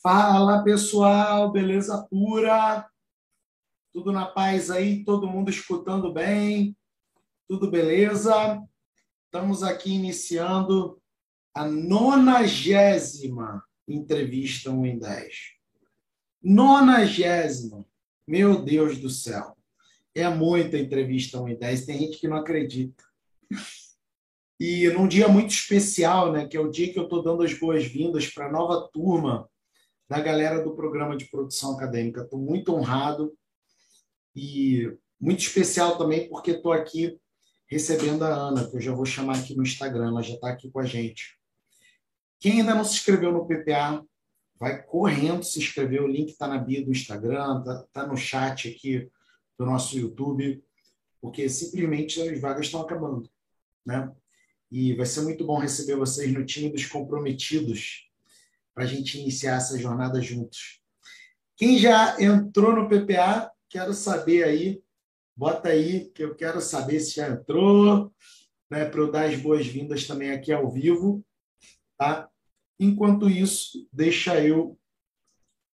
Fala pessoal, beleza pura? Tudo na paz aí? Todo mundo escutando bem? Tudo beleza? Estamos aqui iniciando a nonagésima entrevista 1 em 10. Nonagésima. Meu Deus do céu. É muita entrevista 1 em 10. Tem gente que não acredita. E num dia muito especial, né, que é o dia que eu estou dando as boas-vindas para a nova turma da galera do programa de produção acadêmica. Estou muito honrado e muito especial também porque estou aqui recebendo a Ana, que eu já vou chamar aqui no Instagram, ela já está aqui com a gente. Quem ainda não se inscreveu no PPA, vai correndo se inscrever, o link está na bio do Instagram, está tá no chat aqui do nosso YouTube, porque simplesmente as vagas estão acabando, né? E vai ser muito bom receber vocês no time dos comprometidos para a gente iniciar essa jornada juntos. Quem já entrou no PPA, quero saber aí, bota aí, que eu quero saber se já entrou, né, para eu dar as boas-vindas também aqui ao vivo, tá? Enquanto isso, deixa eu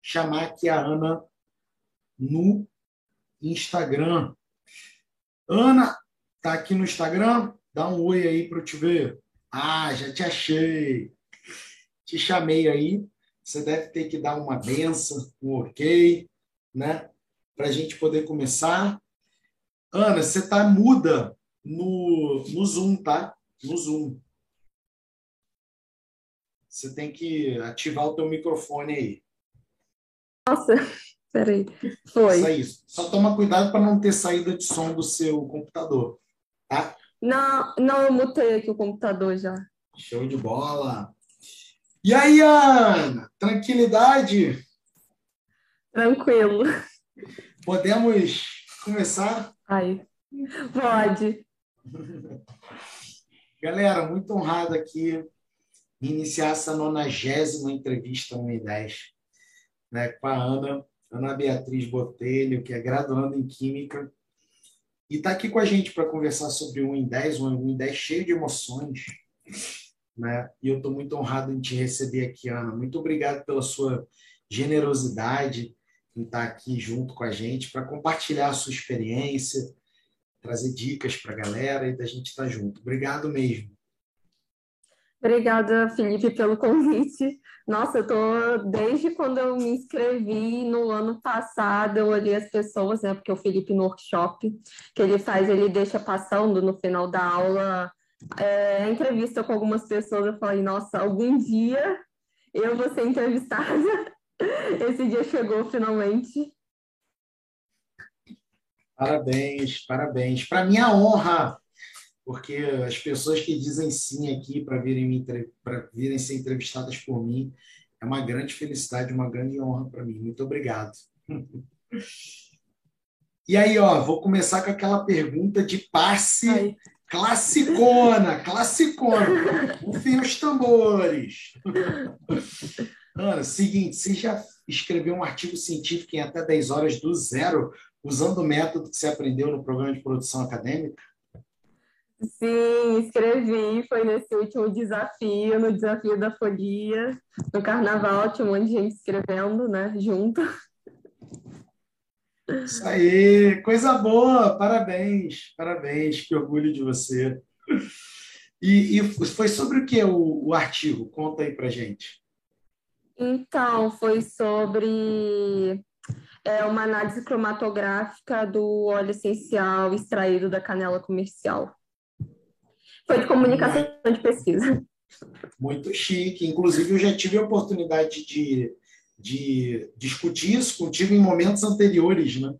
chamar aqui a Ana no Instagram. Ana, tá aqui no Instagram? Dá um oi aí para eu te ver. Ah, já te achei te chamei aí, você deve ter que dar uma benção, um ok, né? Para a gente poder começar. Ana, você está muda no, no Zoom, tá? No Zoom. Você tem que ativar o teu microfone aí. Nossa, peraí. Foi. Só isso. Só toma cuidado para não ter saída de som do seu computador, tá? Não, não, eu mutei aqui o computador já. Show de bola. E aí, Ana? Tranquilidade? Tranquilo. Podemos começar? Aí. Pode. Galera, muito honrado aqui iniciar essa nonagésima entrevista 1 em 10 né, com a Ana, Ana Beatriz Botelho, que é graduanda em Química, e está aqui com a gente para conversar sobre 1 em 10, 1 em 10 cheio de emoções, né? E eu estou muito honrado em te receber aqui, Ana. Muito obrigado pela sua generosidade em estar aqui junto com a gente para compartilhar a sua experiência, trazer dicas para a galera e da gente estar junto. Obrigado mesmo. Obrigada, Felipe, pelo convite. Nossa, eu tô desde quando eu me inscrevi no ano passado, eu olhei as pessoas, né? Porque o Felipe no workshop que ele faz, ele deixa passando no final da aula é, entrevista com algumas pessoas, eu falei, nossa, algum dia eu vou ser entrevistada. Esse dia chegou finalmente. Parabéns, parabéns. Para minha honra, porque as pessoas que dizem sim aqui para virem, virem ser entrevistadas por mim, é uma grande felicidade, uma grande honra para mim. Muito obrigado. E aí, ó, vou começar com aquela pergunta de passe Ai. Classicona, classicona. Rufem os tambores. Ana, seguinte, você já escreveu um artigo científico em até 10 horas do zero, usando o método que você aprendeu no programa de produção acadêmica? Sim, escrevi. Foi nesse último desafio, no desafio da folia. No carnaval tinha um monte de gente escrevendo, né, junto. Isso aí, coisa boa, parabéns, parabéns, que orgulho de você. E, e foi sobre o que o, o artigo? Conta aí pra gente. Então, foi sobre é, uma análise cromatográfica do óleo essencial extraído da canela comercial. Foi de comunicação de pesquisa. Muito chique. Inclusive, eu já tive a oportunidade de de discutir isso contigo em momentos anteriores, né?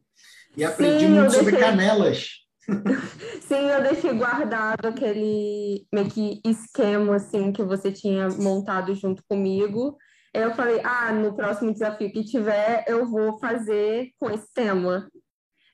E aprendi Sim, muito sobre canelas. Sim, eu deixei guardado aquele meio que esquema assim que você tinha montado junto comigo. Eu falei, ah, no próximo desafio que tiver, eu vou fazer com esse tema.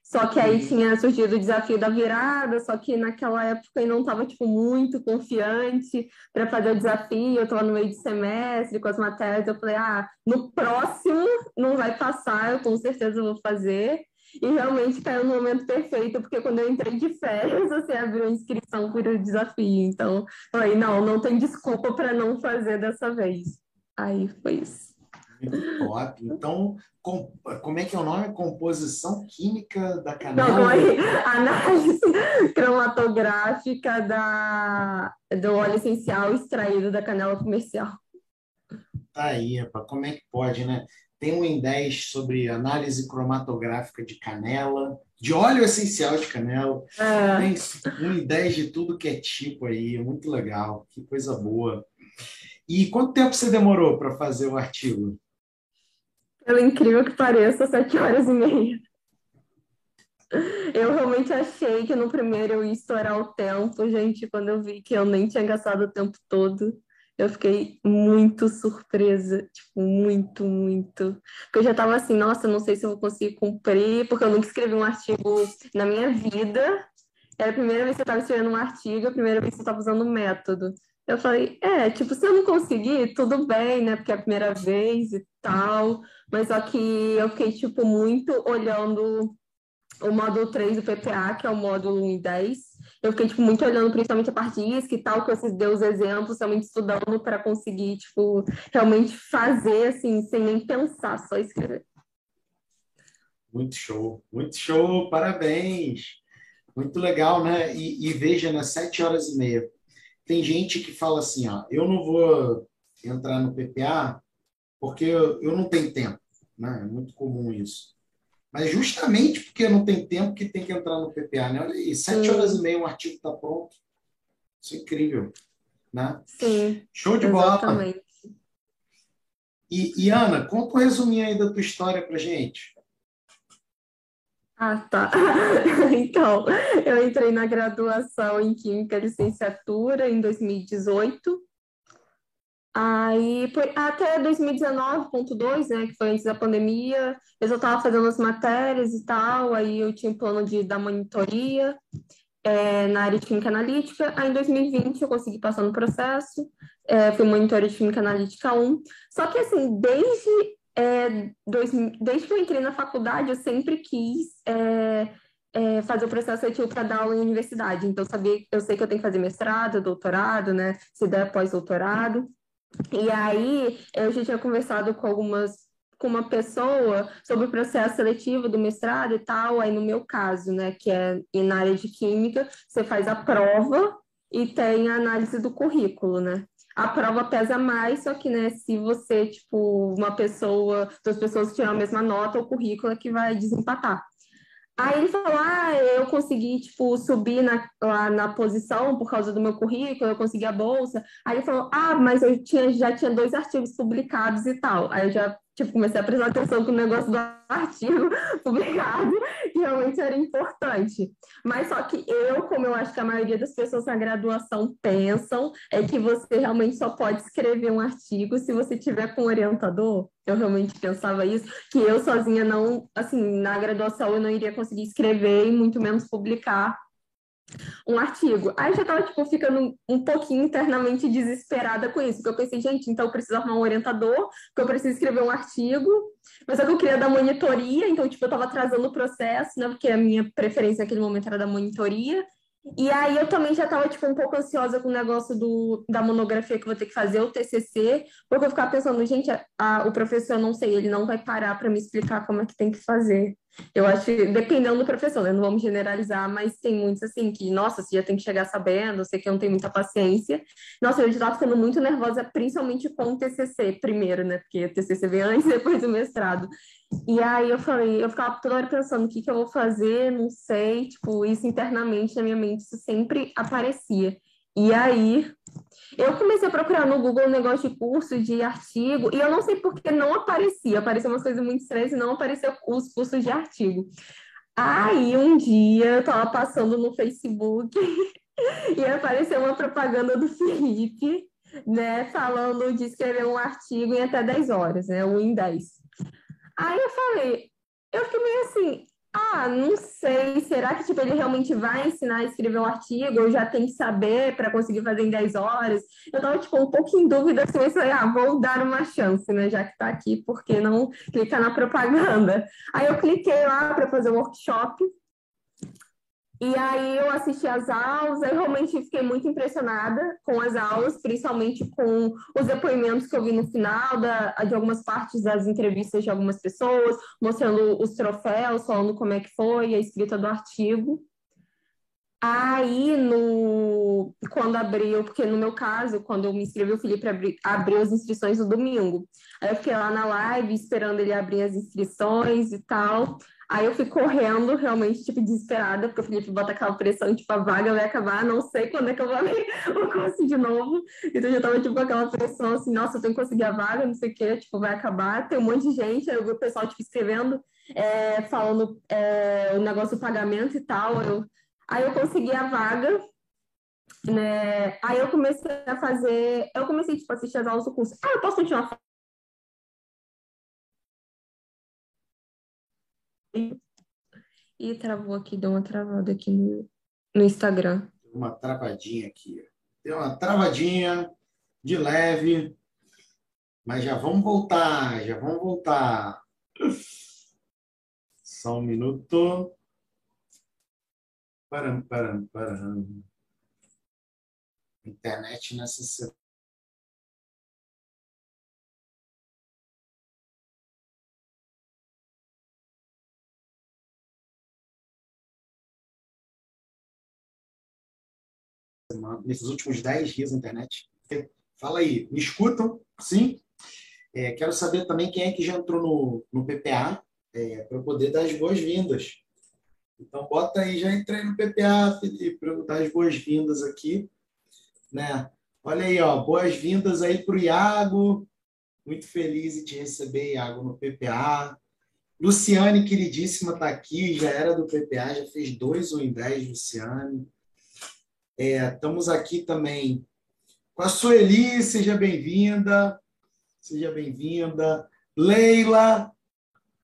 Só que aí uhum. tinha surgido o desafio da virada, só que naquela época eu não estava tipo, muito confiante para fazer o desafio, eu estava no meio de semestre com as matérias, eu falei, ah, no próximo não vai passar, eu com certeza vou fazer. E realmente caiu no momento perfeito, porque quando eu entrei de férias, você abriu a inscrição para o desafio. Então, falei, não, não tem desculpa para não fazer dessa vez. Aí foi isso. Muito top. Então, com, como é que é o nome? Composição química da canela? Não, aí, análise cromatográfica da, do óleo essencial extraído da canela comercial. Tá aí, rapaz. como é que pode, né? Tem um em 10 sobre análise cromatográfica de canela, de óleo essencial de canela. É. Tem um em 10 de tudo que é tipo aí, muito legal, que coisa boa. E quanto tempo você demorou para fazer o artigo? Pelo incrível que pareça, sete horas e meia. Eu realmente achei que no primeiro eu ia estourar o tempo, gente, quando eu vi que eu nem tinha gastado o tempo todo. Eu fiquei muito surpresa, tipo, muito, muito. Porque eu já tava assim, nossa, não sei se eu vou conseguir cumprir, porque eu nunca escrevi um artigo na minha vida. Era a primeira vez que eu tava escrevendo um artigo, a primeira vez que eu tava usando o método. Eu falei, é, tipo, se eu não conseguir, tudo bem, né? Porque é a primeira vez e tal. Mas só que eu fiquei, tipo, muito olhando o módulo 3 do PPA, que é o módulo 1 e 10. Eu fiquei, tipo, muito olhando principalmente a parte isca e tal, que vocês deu os exemplos, realmente estudando para conseguir, tipo, realmente fazer, assim, sem nem pensar, só escrever. Muito show, muito show, parabéns! Muito legal, né? E, e veja, nas né, 7 horas e meia. Tem gente que fala assim, ó, eu não vou entrar no PPA porque eu, eu não tenho tempo, né? É muito comum isso. Mas justamente porque não tem tempo que tem que entrar no PPA, né? Olha aí, sete horas e meia um artigo está pronto. Isso é incrível, né? Sim. Show de exatamente. bola. E, e, Ana, conta um resuminho aí da tua história pra gente. Ah, tá. Então, eu entrei na graduação em Química Licenciatura em 2018 Aí, foi até 2019.2, né, que foi antes da pandemia, eu já estava fazendo as matérias e tal, aí eu tinha um plano de dar monitoria é, na área de Química Analítica. Aí, em 2020, eu consegui passar no processo, é, fui monitora de Química Analítica 1. Só que, assim, desde, é, dois, desde que eu entrei na faculdade, eu sempre quis é, é, fazer o processo seletivo para dar aula em universidade. Então, sabia, eu sei que eu tenho que fazer mestrado, doutorado, né, se der pós-doutorado. E aí eu já tinha conversado com algumas com uma pessoa sobre o processo seletivo do mestrado e tal, aí no meu caso, né, que é na área de química, você faz a prova e tem a análise do currículo, né? A prova pesa mais, só que, né, se você, tipo, uma pessoa, duas pessoas tiram a mesma nota, o currículo é que vai desempatar. Aí ele falou: Ah, eu consegui, tipo, subir na, lá na posição por causa do meu currículo, eu consegui a bolsa. Aí ele falou: Ah, mas eu tinha, já tinha dois artigos publicados e tal. Aí eu já tipo, comecei a prestar atenção com o negócio do artigo publicado, que realmente era importante. Mas só que eu, como eu acho que a maioria das pessoas na graduação pensam, é que você realmente só pode escrever um artigo se você tiver com um orientador. Eu realmente pensava isso, que eu sozinha não, assim, na graduação eu não iria conseguir escrever e muito menos publicar um artigo. Aí já estava tipo, ficando um pouquinho internamente desesperada com isso, porque eu pensei, gente, então eu preciso arrumar um orientador, porque eu preciso escrever um artigo, mas só que eu queria dar monitoria, então, tipo, eu estava atrasando o processo, né, porque a minha preferência naquele momento era da monitoria, e aí eu também já estava tipo, um pouco ansiosa com o negócio do, da monografia que eu vou ter que fazer, o TCC, porque eu ficava pensando, gente, a, a, o professor, não sei, ele não vai parar para me explicar como é que tem que fazer. Eu acho que, dependendo do professor, né? Não vamos generalizar, mas tem muitos assim que, nossa, você já tem que chegar sabendo, sei que não tem muita paciência. Nossa, eu já estava ficando muito nervosa, principalmente com o TCC primeiro, né? Porque o TCC vem antes depois do mestrado. E aí eu falei, eu ficava toda hora pensando o que, que eu vou fazer, não sei, tipo, isso internamente na minha mente, isso sempre aparecia. E aí eu comecei a procurar no Google um negócio de curso, de artigo, e eu não sei porque não aparecia. Apareciam umas coisas muito estranhas e não apareciam os cursos de artigo. Aí um dia eu estava passando no Facebook e apareceu uma propaganda do Felipe, né, falando de escrever um artigo em até 10 horas, né, um em 10. Aí eu falei, eu fiquei meio assim, ah, não sei. Será que tipo, ele realmente vai ensinar a escrever um artigo? Eu já tenho que saber para conseguir fazer em 10 horas. Eu estava tipo, um pouco em dúvida assim, mas falei, ah, vou dar uma chance, né? Já que está aqui, por que não clicar na propaganda? Aí eu cliquei lá para fazer o workshop. E aí eu assisti as aulas, e realmente fiquei muito impressionada com as aulas, principalmente com os depoimentos que eu vi no final da, de algumas partes das entrevistas de algumas pessoas, mostrando os troféus, falando como é que foi a escrita do artigo. Aí, no, quando abriu, porque no meu caso, quando eu me inscrevi, o Felipe abri, abriu as inscrições no domingo. Aí eu fiquei lá na live esperando ele abrir as inscrições e tal. Aí eu fui correndo, realmente, tipo, desesperada, porque o Felipe bota aquela pressão, tipo, a vaga vai acabar, não sei quando é que eu vou abrir o curso de novo. Então eu já tava, tipo, com aquela pressão, assim, nossa, eu tenho que conseguir a vaga, não sei o quê, tipo, vai acabar. Tem um monte de gente, aí eu vi o pessoal, tipo, escrevendo, é, falando é, o negócio do pagamento e tal. Eu, aí eu consegui a vaga, né? Aí eu comecei a fazer, eu comecei, tipo, a assistir as aulas do curso. Ah, eu posso continuar E travou aqui, deu uma travada aqui no, no Instagram. Uma travadinha aqui. Deu uma travadinha de leve. Mas já vamos voltar, já vamos voltar. Só um minuto. Param, param, param. Internet nessa semana, nesses últimos 10 dias na internet. Fala aí, me escutam? Sim? É, quero saber também quem é que já entrou no, no PPA é, para poder dar as boas-vindas. Então, bota aí, já entrei no PPA, Felipe, para dar as boas-vindas aqui. Né? Olha aí, ó, boas-vindas aí para o Iago. Muito feliz em te receber, Iago, no PPA. Luciane, queridíssima, está aqui, já era do PPA, já fez dois ou em dez, Luciane. É, estamos aqui também com a Sueli, seja bem-vinda. Seja bem-vinda. Leila,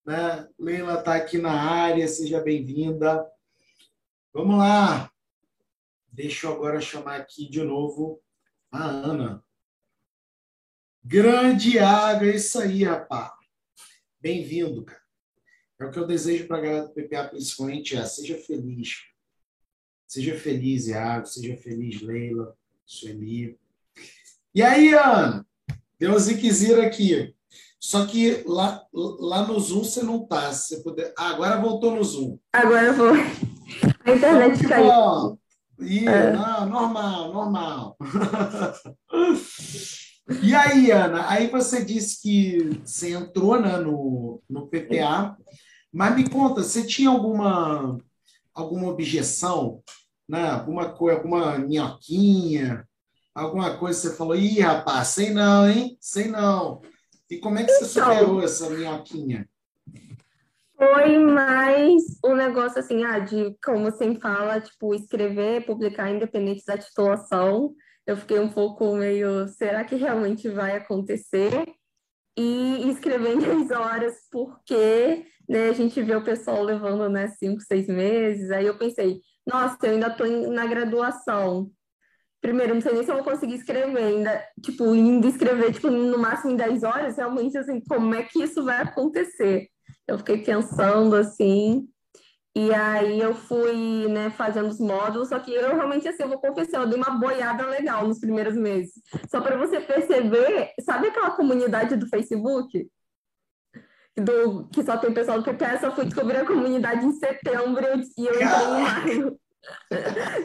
né? Leila está aqui na área, seja bem-vinda. Vamos lá. Deixa eu agora chamar aqui de novo a Ana. Grande água, é isso aí, rapaz. Bem-vindo, cara. É o que eu desejo para a galera do PPA, principalmente, é seja feliz. Seja feliz, Iago. Seja feliz, Leila, Sueli. E aí, Ana? Deus e quiser aqui. Só que lá, lá no Zoom você não tá. Você puder... Ah, agora voltou no Zoom. Agora eu vou. A internet caiu. Ih, é. não, normal, normal. e aí, Ana? Aí você disse que você entrou né, no, no PPA, mas me conta, você tinha alguma, alguma objeção né? alguma coisa, alguma minhoquinha, alguma coisa que você falou, ih, rapaz, sei não, hein? Sei não. E como é que você então, superou essa minhoquinha? Foi mais um negócio assim, ah, de como você fala, tipo, escrever, publicar independente da titulação. Eu fiquei um pouco meio, será que realmente vai acontecer? E escrever em 10 horas, porque né, a gente vê o pessoal levando né, 5, 6 meses. Aí eu pensei, nossa, eu ainda estou na graduação. Primeiro, não sei nem se eu vou conseguir escrever ainda. Tipo, indo escrever, tipo, no máximo em 10 horas, realmente, assim, como é que isso vai acontecer? Eu fiquei pensando, assim, e aí eu fui, né, fazendo os módulos, só que eu realmente, assim, eu vou confessar, eu dei uma boiada legal nos primeiros meses. Só para você perceber, sabe aquela comunidade do Facebook? Do, que só tem pessoal do PPS, eu fui descobrir a comunidade em setembro e eu entrei em maio.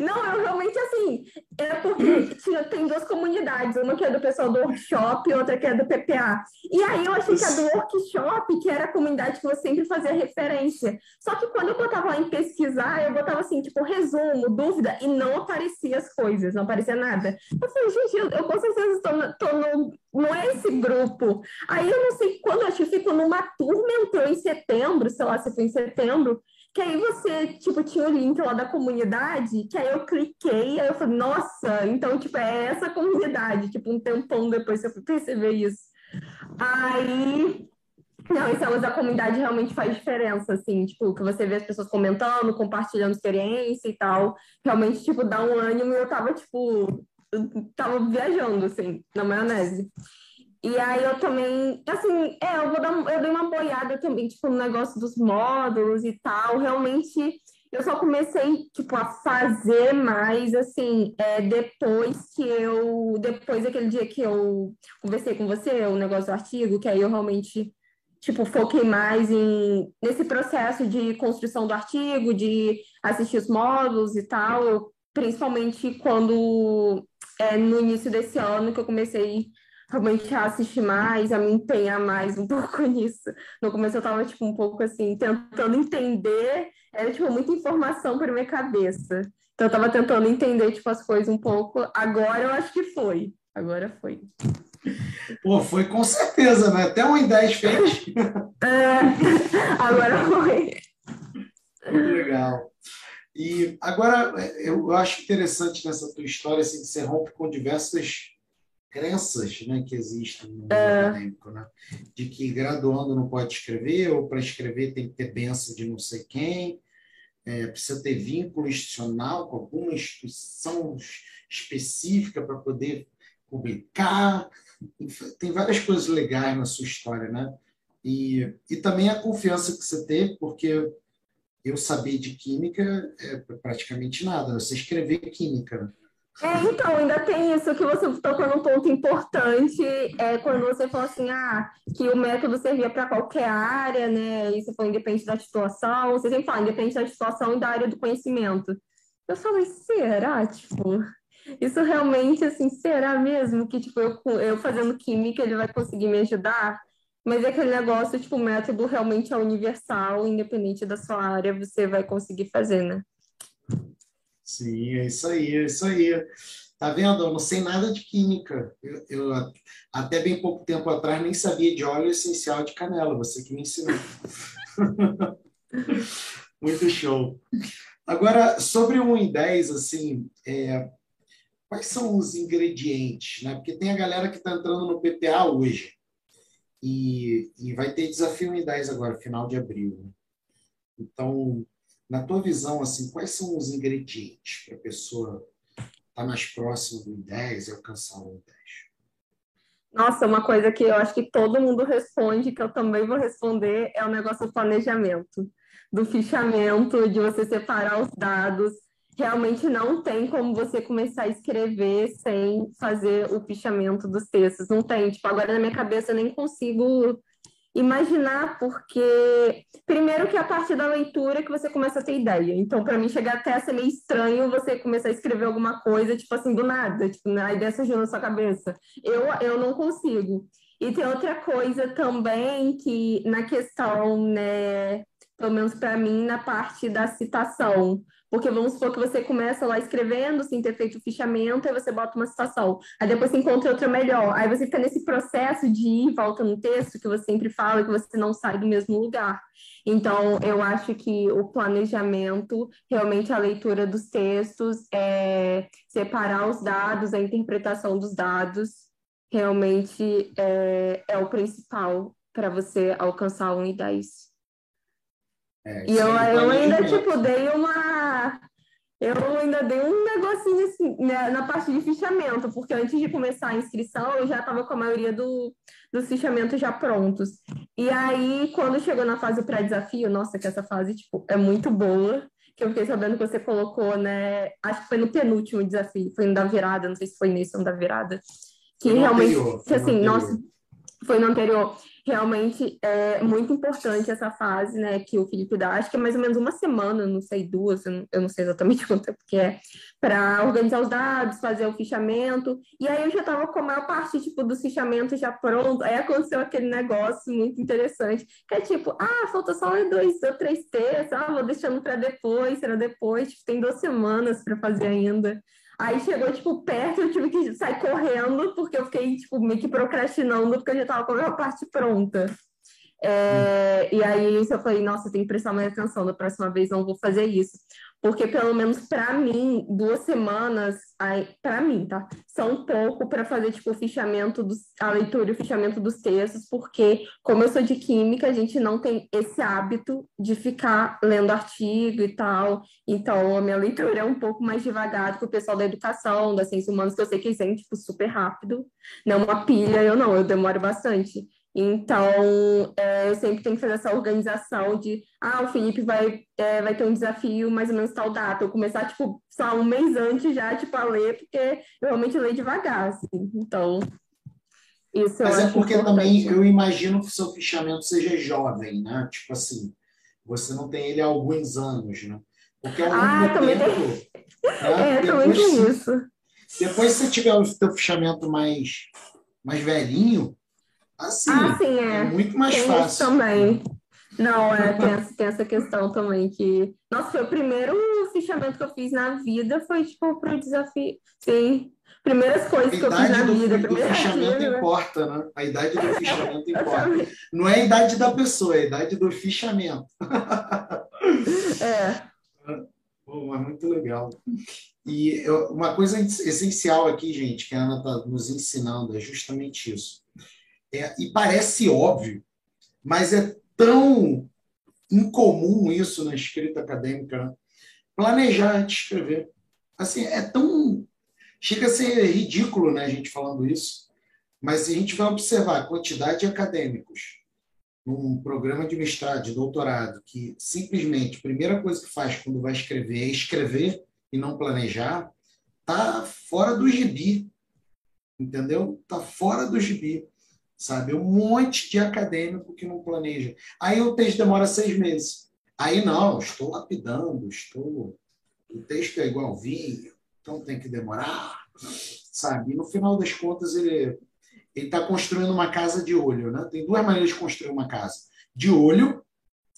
Não, eu realmente assim, é porque tinha, tem duas comunidades, uma que é do pessoal do workshop e outra que é do PPA. E aí eu achei que a do workshop, que era a comunidade que eu sempre fazia referência. Só que quando eu botava lá em pesquisar, eu botava assim, tipo, resumo, dúvida, e não aparecia as coisas, não aparecia nada. Eu falei, gente, eu, eu com certeza estou, estou no, não é esse grupo. Aí eu não sei quando, acho que ficou numa turma, entrou em setembro, sei lá se foi em setembro, que aí você, tipo, tinha o link lá da comunidade, que aí eu cliquei, aí eu falei, nossa, então, tipo, é essa comunidade. Tipo, um tempão depois eu fui perceber isso. Aí, não, esse é da comunidade realmente faz diferença, assim, tipo, que você vê as pessoas comentando, compartilhando experiência e tal, realmente, tipo, dá um ânimo e eu tava, tipo, tava viajando, assim, na maionese. E aí eu também, assim, é, eu vou dar, eu dei uma boiada também, tipo, no negócio dos módulos e tal. Realmente, eu só comecei, tipo, a fazer mais, assim, é, depois que eu... Depois daquele dia que eu conversei com você, o negócio do artigo, que aí eu realmente, tipo, foquei mais em, nesse processo de construção do artigo, de assistir os módulos e tal, principalmente quando, é, no início desse ano, que eu comecei realmente a assistir mais, a me empenhar mais um pouco nisso. No começo eu estava tipo, um pouco assim, tentando entender, era tipo muita informação para minha cabeça. Então eu estava tentando entender tipo, as coisas um pouco. Agora eu acho que foi. Agora foi. Pô, foi com certeza, né? Até um em 10 fez. É, agora foi. Muito legal. E agora eu acho interessante nessa tua história assim, que você rompe com diversas crenças né, que existem no mundo é. acadêmico, né? De que graduando não pode escrever, ou para escrever tem que ter benção de não sei quem, é, precisa ter vínculo institucional com alguma instituição específica para poder publicar. Tem várias coisas legais na sua história, né? E, e também a confiança que você teve, porque eu saber de química é praticamente nada, você escrever química. É, então, ainda tem isso que você tocou num ponto importante, é quando você falou assim, ah, que o método servia para qualquer área, né? Isso foi independente da situação, você sempre fala, independente da situação e da área do conhecimento. Eu falei, será, tipo, isso realmente, assim, será mesmo que, tipo, eu, eu fazendo química, ele vai conseguir me ajudar? Mas é aquele negócio, tipo, o método realmente é universal, independente da sua área, você vai conseguir fazer, né? Sim, é isso aí, é isso aí. Tá vendo? Eu não sei nada de química. Eu, eu, até bem pouco tempo atrás nem sabia de óleo essencial de canela. Você que me ensinou. Muito show. Agora, sobre 1 em 10, assim, é, quais são os ingredientes? Né? Porque tem a galera que está entrando no PPA hoje. E, e vai ter desafio 1 em 10 agora, final de abril. Né? Então, na tua visão, assim, quais são os ingredientes para a pessoa estar tá mais próxima do 10 e alcançar o 10? Nossa, uma coisa que eu acho que todo mundo responde, que eu também vou responder, é o negócio do planejamento, do fichamento, de você separar os dados. Realmente não tem como você começar a escrever sem fazer o fichamento dos textos. Não tem. Tipo, agora na minha cabeça eu nem consigo imaginar, porque primeiro que é a partir da leitura que você começa a ter ideia. Então, para mim, chegar até ser meio estranho você começar a escrever alguma coisa, tipo assim, do nada, tipo, a ideia surgiu na sua cabeça. Eu, eu não consigo. E tem outra coisa também que na questão, né, pelo menos para mim, na parte da citação. Porque vamos supor que você começa lá escrevendo, sem ter feito o fichamento, aí você bota uma citação. Aí depois você encontra outra melhor. Aí você fica nesse processo de ir e volta no texto que você sempre fala que você não sai do mesmo lugar. Então, eu acho que o planejamento, realmente a leitura dos textos, é separar os dados, a interpretação dos dados, realmente é, é o principal para você alcançar um e 10. É, e eu, eu ainda, tipo, dei uma. Eu ainda dei um negocinho assim, né, na parte de fichamento, porque antes de começar a inscrição, eu já estava com a maioria do, dos fichamentos já prontos. E aí, quando chegou na fase pré-desafio, nossa, que essa fase, tipo, é muito boa, que eu fiquei sabendo que você colocou, né? Acho que foi no penúltimo desafio, foi no da virada, não sei se foi nesse ou no da virada. Que realmente, anterior, assim, nossa, foi no anterior realmente é muito importante essa fase, né, que o Felipe dá, acho que é mais ou menos uma semana, não sei, duas, eu não sei exatamente quanto tempo que é, para organizar os dados, fazer o fichamento, e aí eu já estava com a maior parte, tipo, dos fichamentos já pronto, aí aconteceu aquele negócio muito interessante, que é tipo, ah, falta só dois ou três textos, ah, vou deixando para depois, será depois, tipo, tem duas semanas para fazer ainda, Aí chegou, tipo, perto, eu tive que sair correndo, porque eu fiquei, tipo, meio que procrastinando, porque eu já tava com a minha parte pronta. É, e aí eu falei, nossa, tem que prestar mais atenção, da próxima vez não vou fazer isso porque pelo menos para mim, duas semanas, para mim, tá? São pouco para fazer tipo o fichamento dos, a leitura e o fichamento dos textos, porque como eu sou de química, a gente não tem esse hábito de ficar lendo artigo e tal. Então a minha leitura é um pouco mais devagar do que o pessoal da educação, das ciências humanas, que eu sei que eles é tipo super rápido, não uma pilha, eu não, eu demoro bastante. Então, é, eu sempre tenho que fazer essa organização de, ah, o Felipe vai, é, vai ter um desafio mais ou menos tal data. Eu começar, tipo, só um mês antes já, tipo, a ler, porque eu realmente leio devagar, assim. Então, isso Mas é porque importante. também eu imagino que o seu fichamento seja jovem, né? Tipo assim, você não tem ele há alguns anos, né? Porque ao longo ah, do tempo, tem... né? É, também tem isso. depois você tiver o seu fichamento mais, mais velhinho, assim, ah, sim, é. é muito mais tem fácil. Isso também. Não, é, tem, tem, essa questão também que. Nossa, foi o primeiro fichamento que eu fiz na vida, foi tipo pro desafio. Sim. Primeiras coisas que eu fiz na do, vida. do fichamento dia, importa, né? A idade do fichamento importa. Não é a idade da pessoa, é a idade do fichamento. É. Pô, mas muito legal. E eu, uma coisa essencial aqui, gente, que a Ana está nos ensinando, é justamente isso. É, e parece óbvio, mas é tão incomum isso na escrita acadêmica. Né? Planejar antes de escrever. Assim, é tão. Chega a ser ridículo né, a gente falando isso, mas a gente vai observar a quantidade de acadêmicos num programa de mestrado, de doutorado, que simplesmente a primeira coisa que faz quando vai escrever é escrever e não planejar, tá fora do gibi. Entendeu? Tá fora do gibi. Sabe? Um monte de acadêmico que não planeja. Aí o texto demora seis meses. Aí não, estou lapidando, estou. O texto é igual vinho, então tem que demorar, sabe? E no final das contas, ele ele está construindo uma casa de olho. Né? Tem duas maneiras de construir uma casa: de olho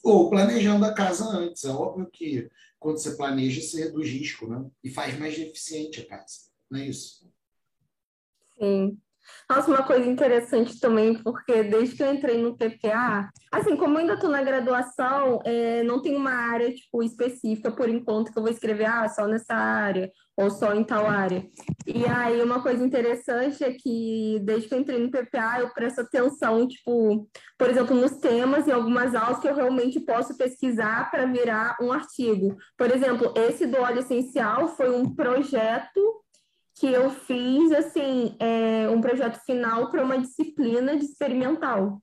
ou planejando a casa antes. É óbvio que quando você planeja, você reduz risco né? e faz mais eficiente a casa. Não é isso? Sim. Nossa, uma coisa interessante também, porque desde que eu entrei no PPA, assim, como eu ainda estou na graduação, é, não tem uma área, tipo, específica, por enquanto, que eu vou escrever, ah, só nessa área, ou só em tal área. E aí, uma coisa interessante é que, desde que eu entrei no PPA, eu presto atenção, tipo, por exemplo, nos temas e algumas aulas que eu realmente posso pesquisar para virar um artigo. Por exemplo, esse do óleo essencial foi um projeto que eu fiz assim é, um projeto final para uma disciplina de experimental.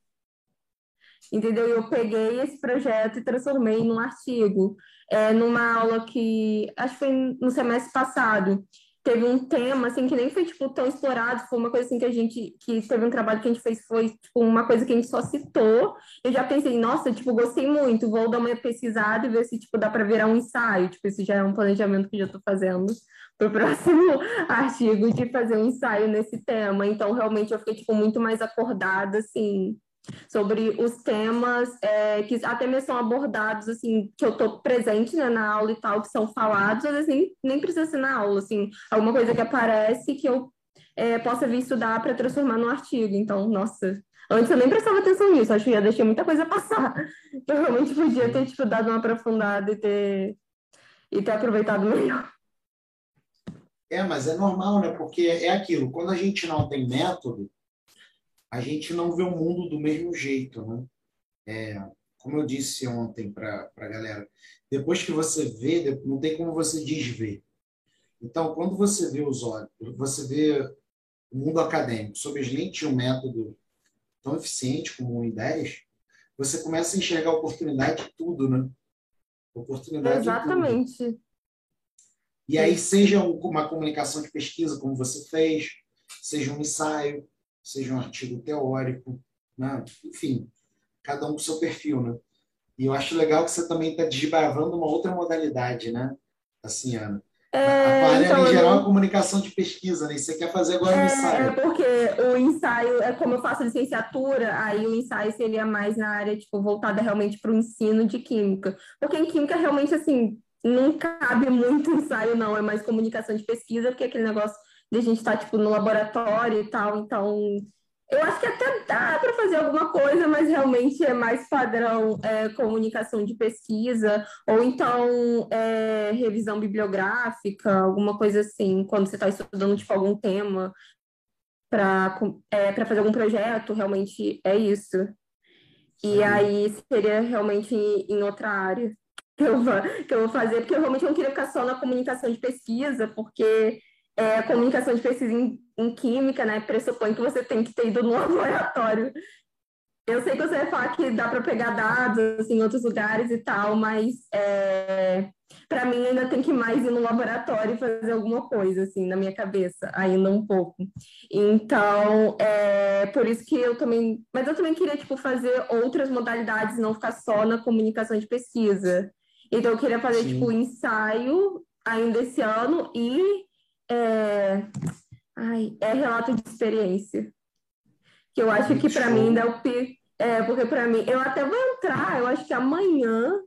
Entendeu? Eu peguei esse projeto e transformei num artigo. É, numa aula que acho que foi no semestre passado, teve um tema assim que nem foi tipo tão explorado, foi uma coisa assim que a gente que teve um trabalho que a gente fez foi tipo, uma coisa que a gente só citou. Eu já pensei, nossa, tipo, gostei muito, vou dar uma pesquisada e ver se tipo dá para virar um ensaio, tipo, isso já é um planejamento que eu já estou fazendo para o próximo artigo de fazer um ensaio nesse tema. Então, realmente, eu fiquei tipo, muito mais acordada, assim, sobre os temas é, que até mesmo são abordados, assim, que eu estou presente né, na aula e tal, que são falados, às vezes nem, nem precisa ser na aula, assim, alguma coisa que aparece que eu é, possa vir estudar para transformar num artigo. Então, nossa, antes eu nem prestava atenção nisso, acho que já deixei muita coisa passar. Eu realmente podia ter, tipo, dado uma aprofundada e ter, e ter aproveitado melhor. É, mas é normal, né? Porque é aquilo, quando a gente não tem método, a gente não vê o mundo do mesmo jeito, né? É, como eu disse ontem para a galera, depois que você vê, não tem como você desver. Então, quando você vê os olhos, você vê o mundo acadêmico sob as lentes de um método tão eficiente como o I10, você começa a enxergar oportunidade de tudo, né? Oportunidade Exatamente. De tudo. E aí, seja uma comunicação de pesquisa, como você fez, seja um ensaio, seja um artigo teórico, né? enfim, cada um com seu perfil, né? E eu acho legal que você também está desbravando uma outra modalidade, né? Assim, Ana. É, a área então, em geral é comunicação de pesquisa, né? E você quer fazer agora um é, ensaio. É porque o ensaio, é como eu faço licenciatura, aí o ensaio seria mais na área, tipo, voltada realmente para o ensino de química. Porque em química, realmente, assim, não cabe muito ensaio, não, é mais comunicação de pesquisa, porque aquele negócio de a gente estar, tá, tipo, no laboratório e tal, então eu acho que até dá para fazer alguma coisa, mas realmente é mais padrão é, comunicação de pesquisa, ou então é, revisão bibliográfica, alguma coisa assim, quando você está estudando tipo, algum tema para é, fazer algum projeto, realmente é isso. E aí seria realmente em outra área que eu, vou, que eu vou fazer, porque eu realmente não queria ficar só na comunicação de pesquisa, porque é, a comunicação de pesquisa em, em, química, né, pressupõe que você tem que ter ido no laboratório. eu sei que você vai falar que dá para pegar dados assim, em outros lugares e tal, mas é, para mim ainda tem que mais ir no laboratório e fazer alguma coisa, assim, na minha cabeça, ainda um pouco. Então, é por isso que eu também... Mas eu também queria, tipo, fazer outras modalidades, não ficar só na comunicação de pesquisa. Então, eu queria fazer, Sim. tipo, ensaio ainda esse ano e... É... Ai, é relato de experiência que eu acho que para mim ainda é o pico. É, porque para mim, eu até vou entrar, eu acho que amanhã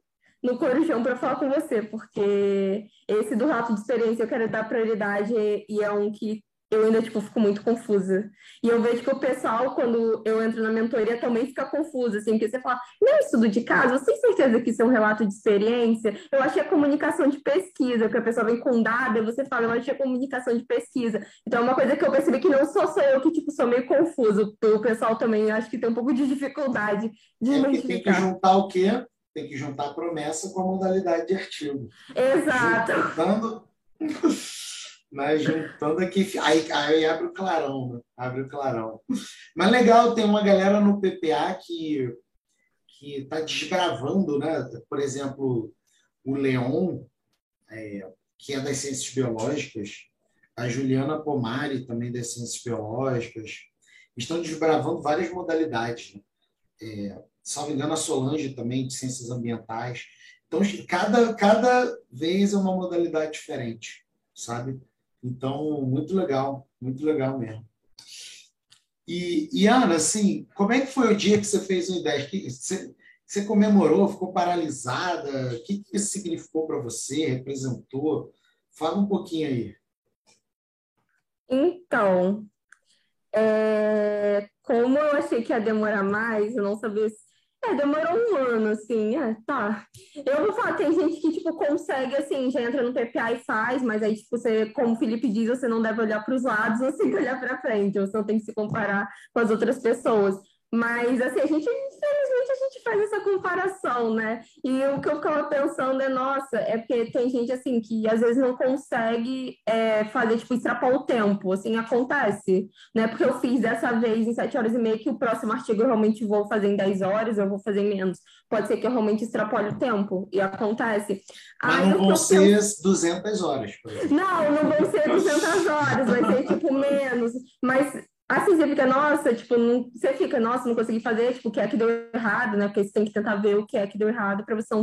no Corujão para falar com você, porque esse do rato de experiência eu quero dar prioridade e é um que eu ainda, tipo, fico muito confusa. E eu vejo que o pessoal, quando eu entro na mentoria, também fica confuso, assim, porque você fala, não é estudo de caso, você tem certeza que isso é um relato de experiência? Eu achei a comunicação de pesquisa, que a pessoa vem com dado, e você fala, eu achei a comunicação de pesquisa. Então, é uma coisa que eu percebi que não só sou eu que, tipo, sou meio confuso, o pessoal também acho que tem um pouco de dificuldade de é. Tem que juntar o quê? Tem que juntar a promessa com a modalidade de artigo. Exato. Juntando... Mas juntando aqui, aí, aí abre o clarão, né? abre o clarão. Mas legal, tem uma galera no PPA que que está desbravando, né? Por exemplo, o Leon, é, que é das ciências biológicas, a Juliana Pomari, também das ciências biológicas, estão desbravando várias modalidades. Né? É, salvo engano, a Solange também, de ciências ambientais. Então, cada, cada vez é uma modalidade diferente, sabe? Então, muito legal, muito legal mesmo. E, e, Ana, assim, como é que foi o dia que você fez o IDES? Você, você comemorou, ficou paralisada? O que, que isso significou para você? Representou? Fala um pouquinho aí. Então, é, como eu achei que ia demorar mais, eu não sabia é, demorou um ano, assim, é, tá. Eu vou falar, tem gente que, tipo, consegue, assim, já entra no PPA e faz, mas aí, tipo, você, como o Felipe diz, você não deve olhar para os lados, você tem que olhar para frente, você não tem que se comparar com as outras pessoas. Mas, assim, a gente, a gente faz essa comparação, né? E o que eu ficava pensando é, nossa, é porque tem gente, assim, que às vezes não consegue é, fazer, tipo, extrapolar o tempo, assim, acontece, né? Porque eu fiz dessa vez em 7 horas e meia, que o próximo artigo eu realmente vou fazer em 10 horas, eu vou fazer em menos. Pode ser que eu realmente extrapole o tempo, e acontece. Mas Aí, não vão ser penso... 200 horas. Não, não vão ser 200 horas, vai ser, tipo, menos. Mas Assim, você fica, nossa, tipo, não, você fica, nossa, não consegui fazer, tipo, o que é que deu errado, né? Porque você tem que tentar ver o que é que deu errado para você,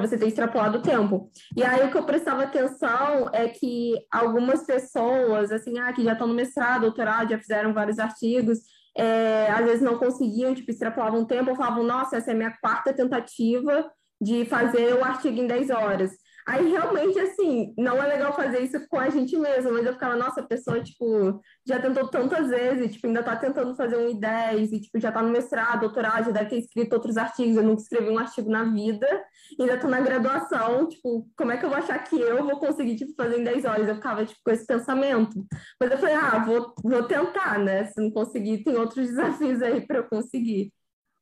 você ter extrapolado o tempo. E aí o que eu prestava atenção é que algumas pessoas, assim, ah, que já estão no mestrado, doutorado, já fizeram vários artigos, é, às vezes não conseguiam, tipo, extrapolavam o tempo, falavam, nossa, essa é a minha quarta tentativa de fazer o artigo em 10 horas. Aí realmente, assim, não é legal fazer isso com a gente mesmo, mas eu ficava, nossa, a pessoa, tipo, já tentou tantas vezes, tipo, ainda tá tentando fazer um I10 e, tipo, já tá no mestrado, doutorado, já deve ter escrito outros artigos, eu nunca escrevi um artigo na vida, ainda tô na graduação, tipo, como é que eu vou achar que eu vou conseguir, tipo, fazer em 10 horas? Eu ficava, tipo, com esse pensamento. Mas eu falei, ah, vou, vou tentar, né? Se não conseguir, tem outros desafios aí para eu conseguir.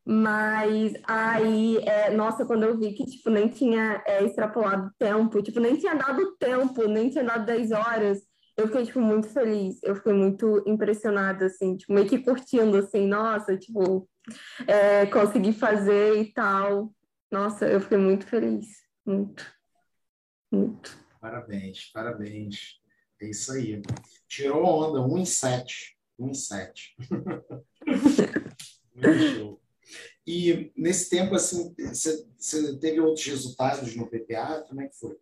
Mas aí, é, nossa, quando eu vi que, tipo, nem tinha é, extrapolado tempo, tipo, nem tinha dado tempo, nem tinha dado 10 horas, eu fiquei, tipo, muito feliz. Eu fiquei muito impressionada, assim, tipo, meio que curtindo, assim, nossa, tipo, é, consegui fazer e tal. Nossa, eu fiquei muito feliz. Muito. Muito. Parabéns, parabéns. É isso aí. Tirou onda, 1 em 7. 1 em 7. muito show. E nesse tempo, assim, você teve outros resultados no PPA? Como é que foi?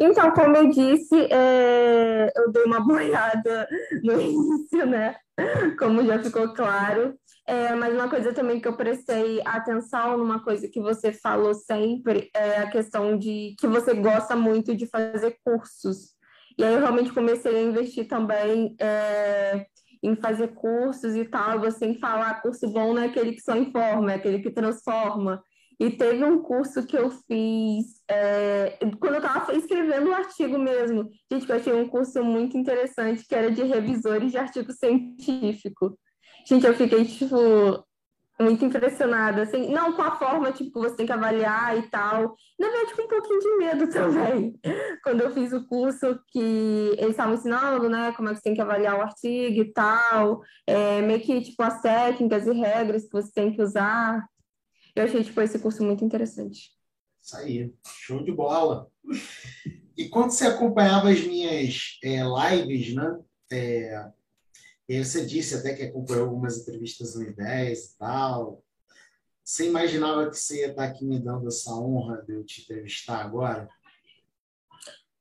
Então, como eu disse, é, eu dei uma boiada no início, né? Como já ficou claro. É, mas uma coisa também que eu prestei atenção numa coisa que você falou sempre é a questão de que você gosta muito de fazer cursos. E aí eu realmente comecei a investir também é, em fazer cursos e tal, você em falar curso bom não é aquele que só informa, é aquele que transforma. E teve um curso que eu fiz é, quando eu estava escrevendo o um artigo mesmo. Gente, eu achei um curso muito interessante, que era de revisores de artigo científico. Gente, eu fiquei, tipo, muito impressionada, assim, não com a forma, tipo, você tem que avaliar e tal, na verdade, com um pouquinho de medo também, quando eu fiz o curso que eles estavam ensinando, né, como é que você tem que avaliar o artigo e tal, é, meio que, tipo, as técnicas e regras que você tem que usar, eu achei, tipo, esse curso muito interessante. Isso aí, show de bola. E quando você acompanhava as minhas é, lives, né, é, e você disse até que acompanhou algumas entrevistas no I10 e tal. Você imaginava que você ia estar aqui me dando essa honra de eu te entrevistar agora?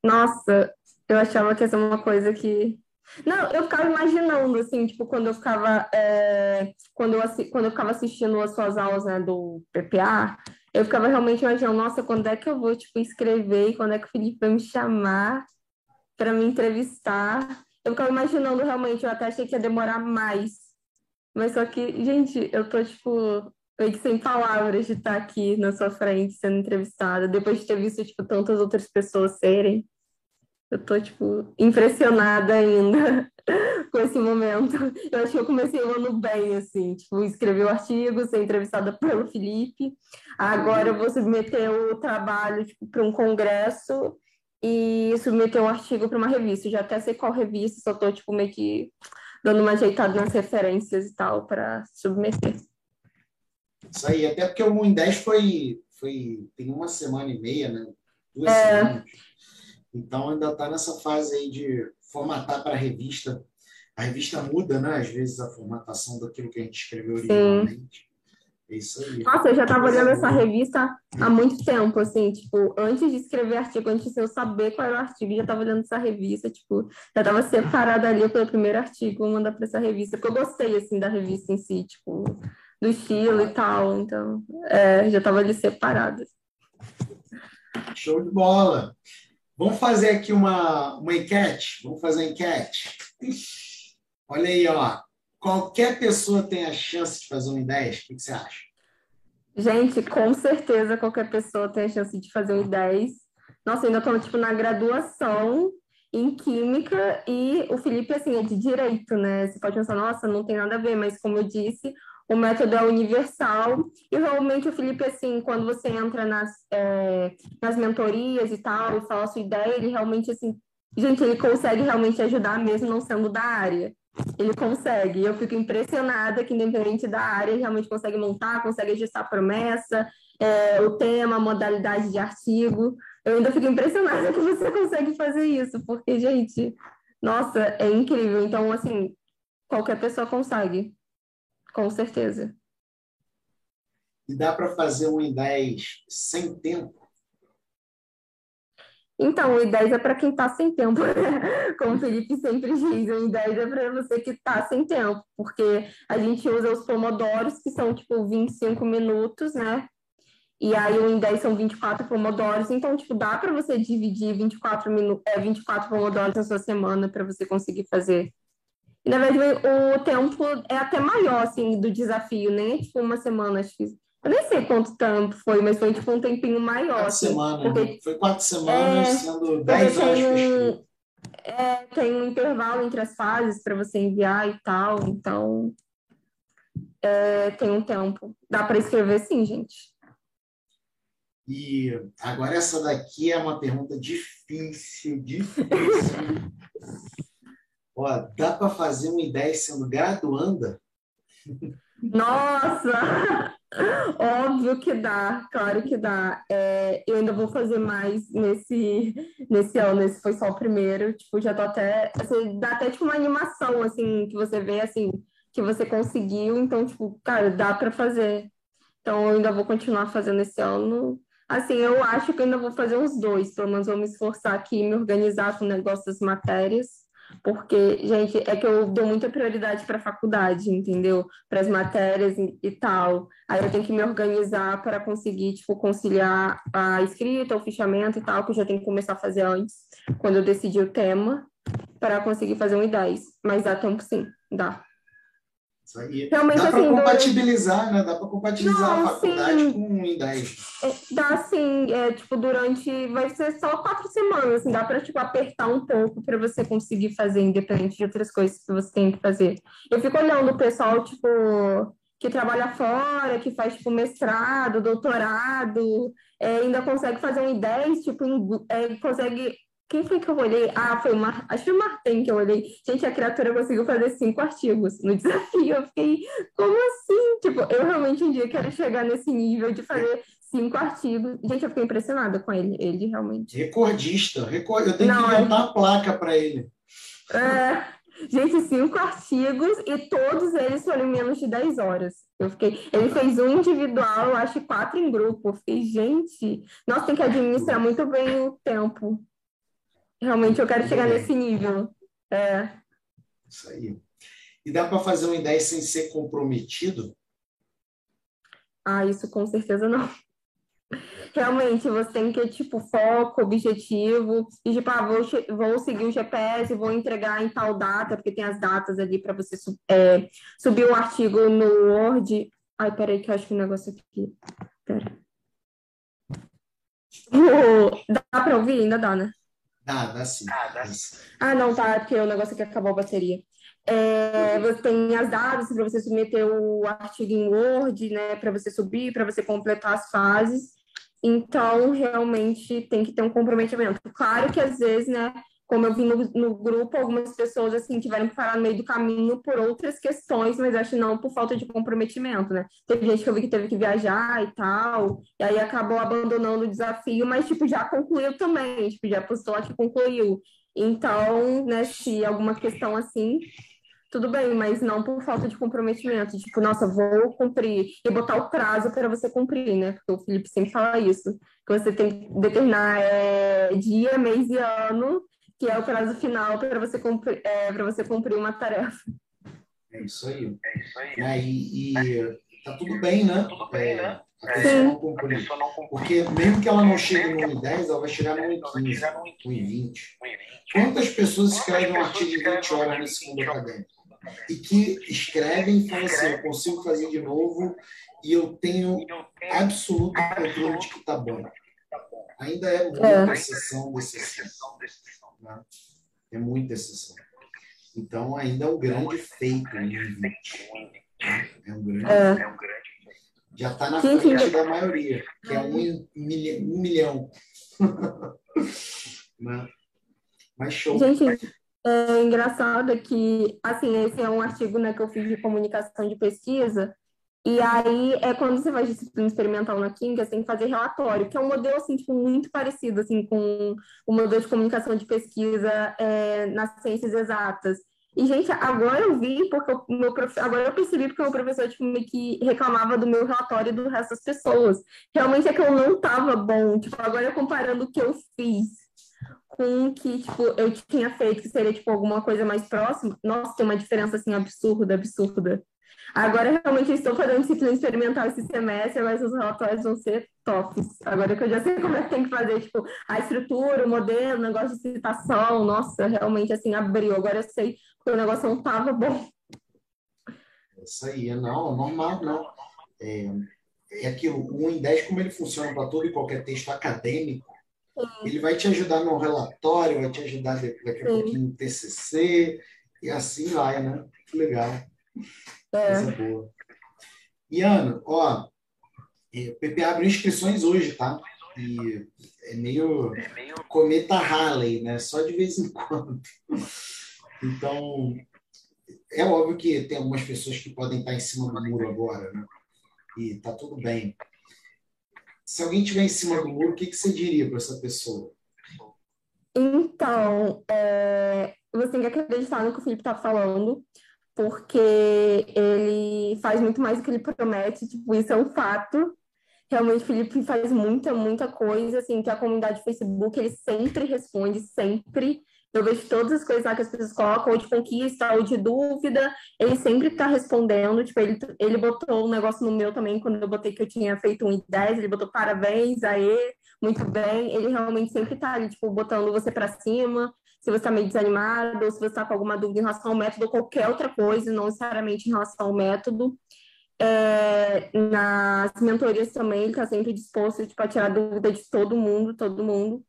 Nossa, eu achava que ia ser uma coisa que. Não, eu ficava imaginando, assim, tipo, quando eu ficava, é... quando, eu, quando eu ficava assistindo as suas aulas, né, do PPA, eu ficava realmente imaginando, nossa, quando é que eu vou, tipo, escrever, quando é que o Felipe vai me chamar para me entrevistar? Eu ficava imaginando realmente, eu até achei que ia demorar mais. Mas só que, gente, eu tô, tipo, meio que sem palavras de estar aqui na sua frente sendo entrevistada, depois de ter visto, tipo, tantas outras pessoas serem. Eu tô, tipo, impressionada ainda com esse momento. Eu acho que eu comecei o ano bem, assim, tipo, escrever o artigo, ser entrevistada pelo Felipe. Agora eu vou submeter o trabalho, tipo, para um congresso e submeter um artigo para uma revista. Eu já até sei qual revista, só estou tipo, meio que dando uma ajeitada nas referências e tal para submeter. Isso aí, até porque o 1 em 10 foi, foi tem uma semana e meia, né? Duas é... semanas. Então ainda está nessa fase aí de formatar para a revista. A revista muda, né? Às vezes a formatação daquilo que a gente escreveu originalmente. Sim. É isso aí. Nossa, eu já estava olhando essa revista há muito tempo, assim, tipo, antes de escrever artigo, antes de eu saber qual era o artigo, já estava olhando essa revista, tipo, já estava separada ali pelo primeiro artigo, vou mandar para essa revista, porque eu gostei, assim, da revista em si, tipo, do estilo e tal, então, é, já estava ali separada. Show de bola! Vamos fazer aqui uma, uma enquete? Vamos fazer uma enquete? Olha aí, ó qualquer pessoa tem a chance de fazer um I10? O que, você acha? Gente, com certeza qualquer pessoa tem a chance de fazer um I10. Nossa, ainda estou tipo, na graduação em Química e o Felipe, assim, é de Direito, né? Você pode pensar, nossa, não tem nada a ver, mas como eu disse, o método é universal e realmente o Felipe, assim, quando você entra nas, é, nas mentorias e tal e fala a sua ideia, ele realmente, assim, gente, ele consegue realmente ajudar mesmo não sendo da área ele consegue. Eu fico impressionada que, independente da área, ele realmente consegue montar, consegue ajustar a promessa, é, o tema, a modalidade de artigo. Eu ainda fico impressionada que você consegue fazer isso, porque, gente, nossa, é incrível. Então, assim, qualquer pessoa consegue, com certeza. E dá para fazer um em 10 sem tempo? Então, o I10 é para quem está sem tempo, né? como o Felipe sempre diz, o I10 é para você que está sem tempo, porque a gente usa os pomodoros, que são tipo 25 minutos, né? E aí o I10 são 24 pomodoros, então, tipo, dá para você dividir 24, minutos, é, 24 pomodoros na sua semana para você conseguir fazer. E, na verdade, o tempo é até maior, assim, do desafio, nem é tipo uma semana, acho que eu nem sei quanto tempo foi, mas foi tipo um tempinho maior. Quatro assim, semanas. Porque, né? foi quatro semanas, é, sendo dez horas tem, é, tem um intervalo entre as fases para você enviar e tal, então é, tem um tempo. Dá para escrever sim, gente. E agora essa daqui é uma pergunta difícil, difícil. Ó, dá para fazer uma ideia sendo graduanda? Nossa! Óbvio que dá, claro que dá. É, eu ainda vou fazer mais nesse, nesse ano, esse foi só o primeiro. Tipo, já tô até. Assim, dá até tipo uma animação, assim, que você vê assim, que você conseguiu. Então, tipo, cara, dá para fazer. Então, eu ainda vou continuar fazendo esse ano. Assim, eu acho que eu ainda vou fazer uns dois, pelo menos vou me esforçar aqui, me organizar com o negócio das matérias porque, gente, é que eu dou muita prioridade para a faculdade, entendeu? Para as matérias e tal. Aí eu tenho que me organizar para conseguir, tipo, conciliar a escrita, o fichamento e tal, que eu já tenho que começar a fazer antes, quando eu decidir o tema, para conseguir fazer um I10. Mas dá tempo sim, dá. Isso aí. Realmente, dá para assim, compatibilizar, do... né? Dá para compatibilizar Não, a faculdade sim. com 10. É, dá sim, é, tipo, durante. Vai ser só quatro semanas, assim, dá para tipo, apertar um pouco para você conseguir fazer, independente de outras coisas que você tem que fazer. Eu fico olhando o pessoal, tipo, que trabalha fora, que faz, tipo, mestrado, doutorado, é, ainda consegue fazer um I10, tipo, em, é, consegue... Quem foi que eu olhei? Ah, foi o Mar... acho que o Martin que eu olhei. Gente, a criatura conseguiu fazer cinco artigos no desafio. Eu fiquei, como assim? Tipo, eu realmente um dia quero chegar nesse nível de fazer cinco artigos. Gente, eu fiquei impressionada com ele. Ele realmente. Recordista. Record... Eu tenho Não, que inventar é... a placa para ele. É, Gente, cinco artigos e todos eles foram em menos de 10 horas. Eu fiquei. Ele fez um individual, eu acho quatro em grupo. Eu fiquei, gente, nós tem que administrar muito bem o tempo. Realmente eu quero chegar nesse nível. É. Isso aí. E dá para fazer uma ideia sem ser comprometido? Ah, isso com certeza não realmente você tem que, tipo, foco, objetivo, e tipo, ah, vou, vou seguir o GPS, vou entregar em tal data, porque tem as datas ali para você é, subir o artigo no Word. Ai, peraí, que eu acho que o negócio aqui. Pera. dá para ouvir? Ainda dá, né? Dá, dá sim. Ah, dá sim. Ah, não, tá, porque o negócio aqui acabou a bateria. É, você tem as datas para você submeter o artigo em Word, né, para você subir, para você completar as fases. Então, realmente tem que ter um comprometimento. Claro que às vezes, né, como eu vi no, no, grupo, algumas pessoas assim tiveram que parar no meio do caminho por outras questões, mas acho não por falta de comprometimento, né? Teve gente que eu vi que teve que viajar e tal, e aí acabou abandonando o desafio, mas tipo já concluiu também, tipo já postou lá que concluiu. Então, né, se alguma questão assim, tudo bem, mas não por falta de comprometimento. Tipo, nossa, vou cumprir. E botar o prazo para você cumprir, né? Porque o Felipe sempre fala isso. Que você tem que determinar é, dia, mês e ano, que é o prazo final para você, cumprir, é, você cumprir uma tarefa. É isso aí. É isso aí. É, e, e tá tudo bem, né? Tudo bem, né? A pessoa, não cumprir. Porque mesmo que ela não chegue no 1,10, ela vai chegar no 1,15, 1,20. Quantas pessoas escrevem um artigo de 20 horas nesse mundo acadêmico? e que escrevem e falam assim, eu consigo fazer de novo e eu tenho absoluto controle de que está bom. Ainda é muita é. exceção de exceção. Né? É muita exceção. Então, ainda é um grande feito em 2020. Né? É um grande, é. grande Já está na frente da maioria, que é um, milhão. Um milhão. né? Mas show. Gente, é engraçado que, assim, esse é um artigo né, que eu fiz de comunicação de pesquisa, e aí é quando você faz disciplina experimental na Química, você tem que fazer relatório, que é um modelo assim, tipo, muito parecido assim, com o modelo de comunicação de pesquisa é, nas ciências exatas. E, gente, agora eu vi, porque o meu prof... agora eu percebi porque o meu professor tipo, meio que reclamava do meu relatório e do resto das pessoas. Realmente é que eu não estava bom. Tipo, agora comparando o que eu fiz com o que, tipo, eu tinha feito, que seria, tipo, alguma coisa mais próxima, nossa, tem uma diferença, assim, absurda, absurda. Agora, realmente, estou fazendo disciplina experimental esse semestre, mas os relatórios vão ser tops. Agora que eu já sei como é que tem que fazer, tipo, a estrutura, o modelo, o negócio de citação, nossa, realmente, assim, abriu. Agora eu sei que o negócio não estava bom. Isso aí, não, normal, não. É, é aquilo, o 1 em 10, como ele funciona para todo e qualquer texto acadêmico, ele vai te ajudar no relatório, vai te ajudar daqui a pouquinho no TCC, e assim vai, né? Que legal. É. Coisa boa. E, Ana, ó, é, o PP abre inscrições hoje, tá? E é meio, é meio cometa Halley, né? Só de vez em quando. Então, é óbvio que tem algumas pessoas que podem estar em cima do muro agora, né? E tá tudo bem se alguém estiver em cima do muro, o que, que você diria para essa pessoa? Então, é, você tem que acreditar no que o Felipe está falando, porque ele faz muito mais do que ele promete, tipo, isso é um fato. Realmente, Felipe faz muita, muita coisa, assim, que a comunidade do Facebook, ele sempre responde, sempre. Eu vejo todas as coisas lá que as pessoas colocam, ou de conquista, ou de dúvida, ele sempre está respondendo. Tipo, ele, ele botou um negócio no meu também, quando eu botei que eu tinha feito um 10, ele botou parabéns, aí, muito bem. Ele realmente sempre está ali, tipo, botando você para cima, se você está meio desanimado, ou se você está com alguma dúvida em relação ao método, ou qualquer outra coisa, não necessariamente em relação ao método. É, nas mentorias também, ele está sempre disposto tipo, a tirar dúvida de todo mundo, todo mundo.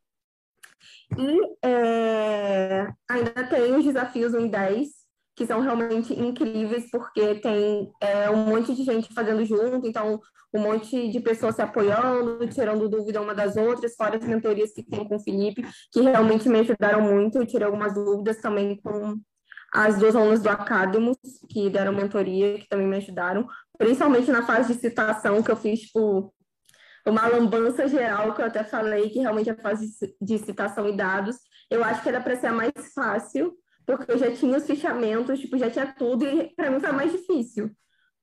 E é, ainda tem os desafios 1 em 10, que são realmente incríveis, porque tem é, um monte de gente fazendo junto, então um monte de pessoas se apoiando, tirando dúvida uma das outras, fora as mentorias que tem com o Felipe, que realmente me ajudaram muito. Eu tirei algumas dúvidas também com as duas alunas do Academos, que deram mentoria, que também me ajudaram, principalmente na fase de citação, que eu fiz, tipo, uma lambança geral, que eu até falei, que realmente a fase de citação e dados, eu acho que era para ser a mais fácil, porque eu já tinha os fichamentos, tipo, já tinha tudo, e para mim foi mais difícil.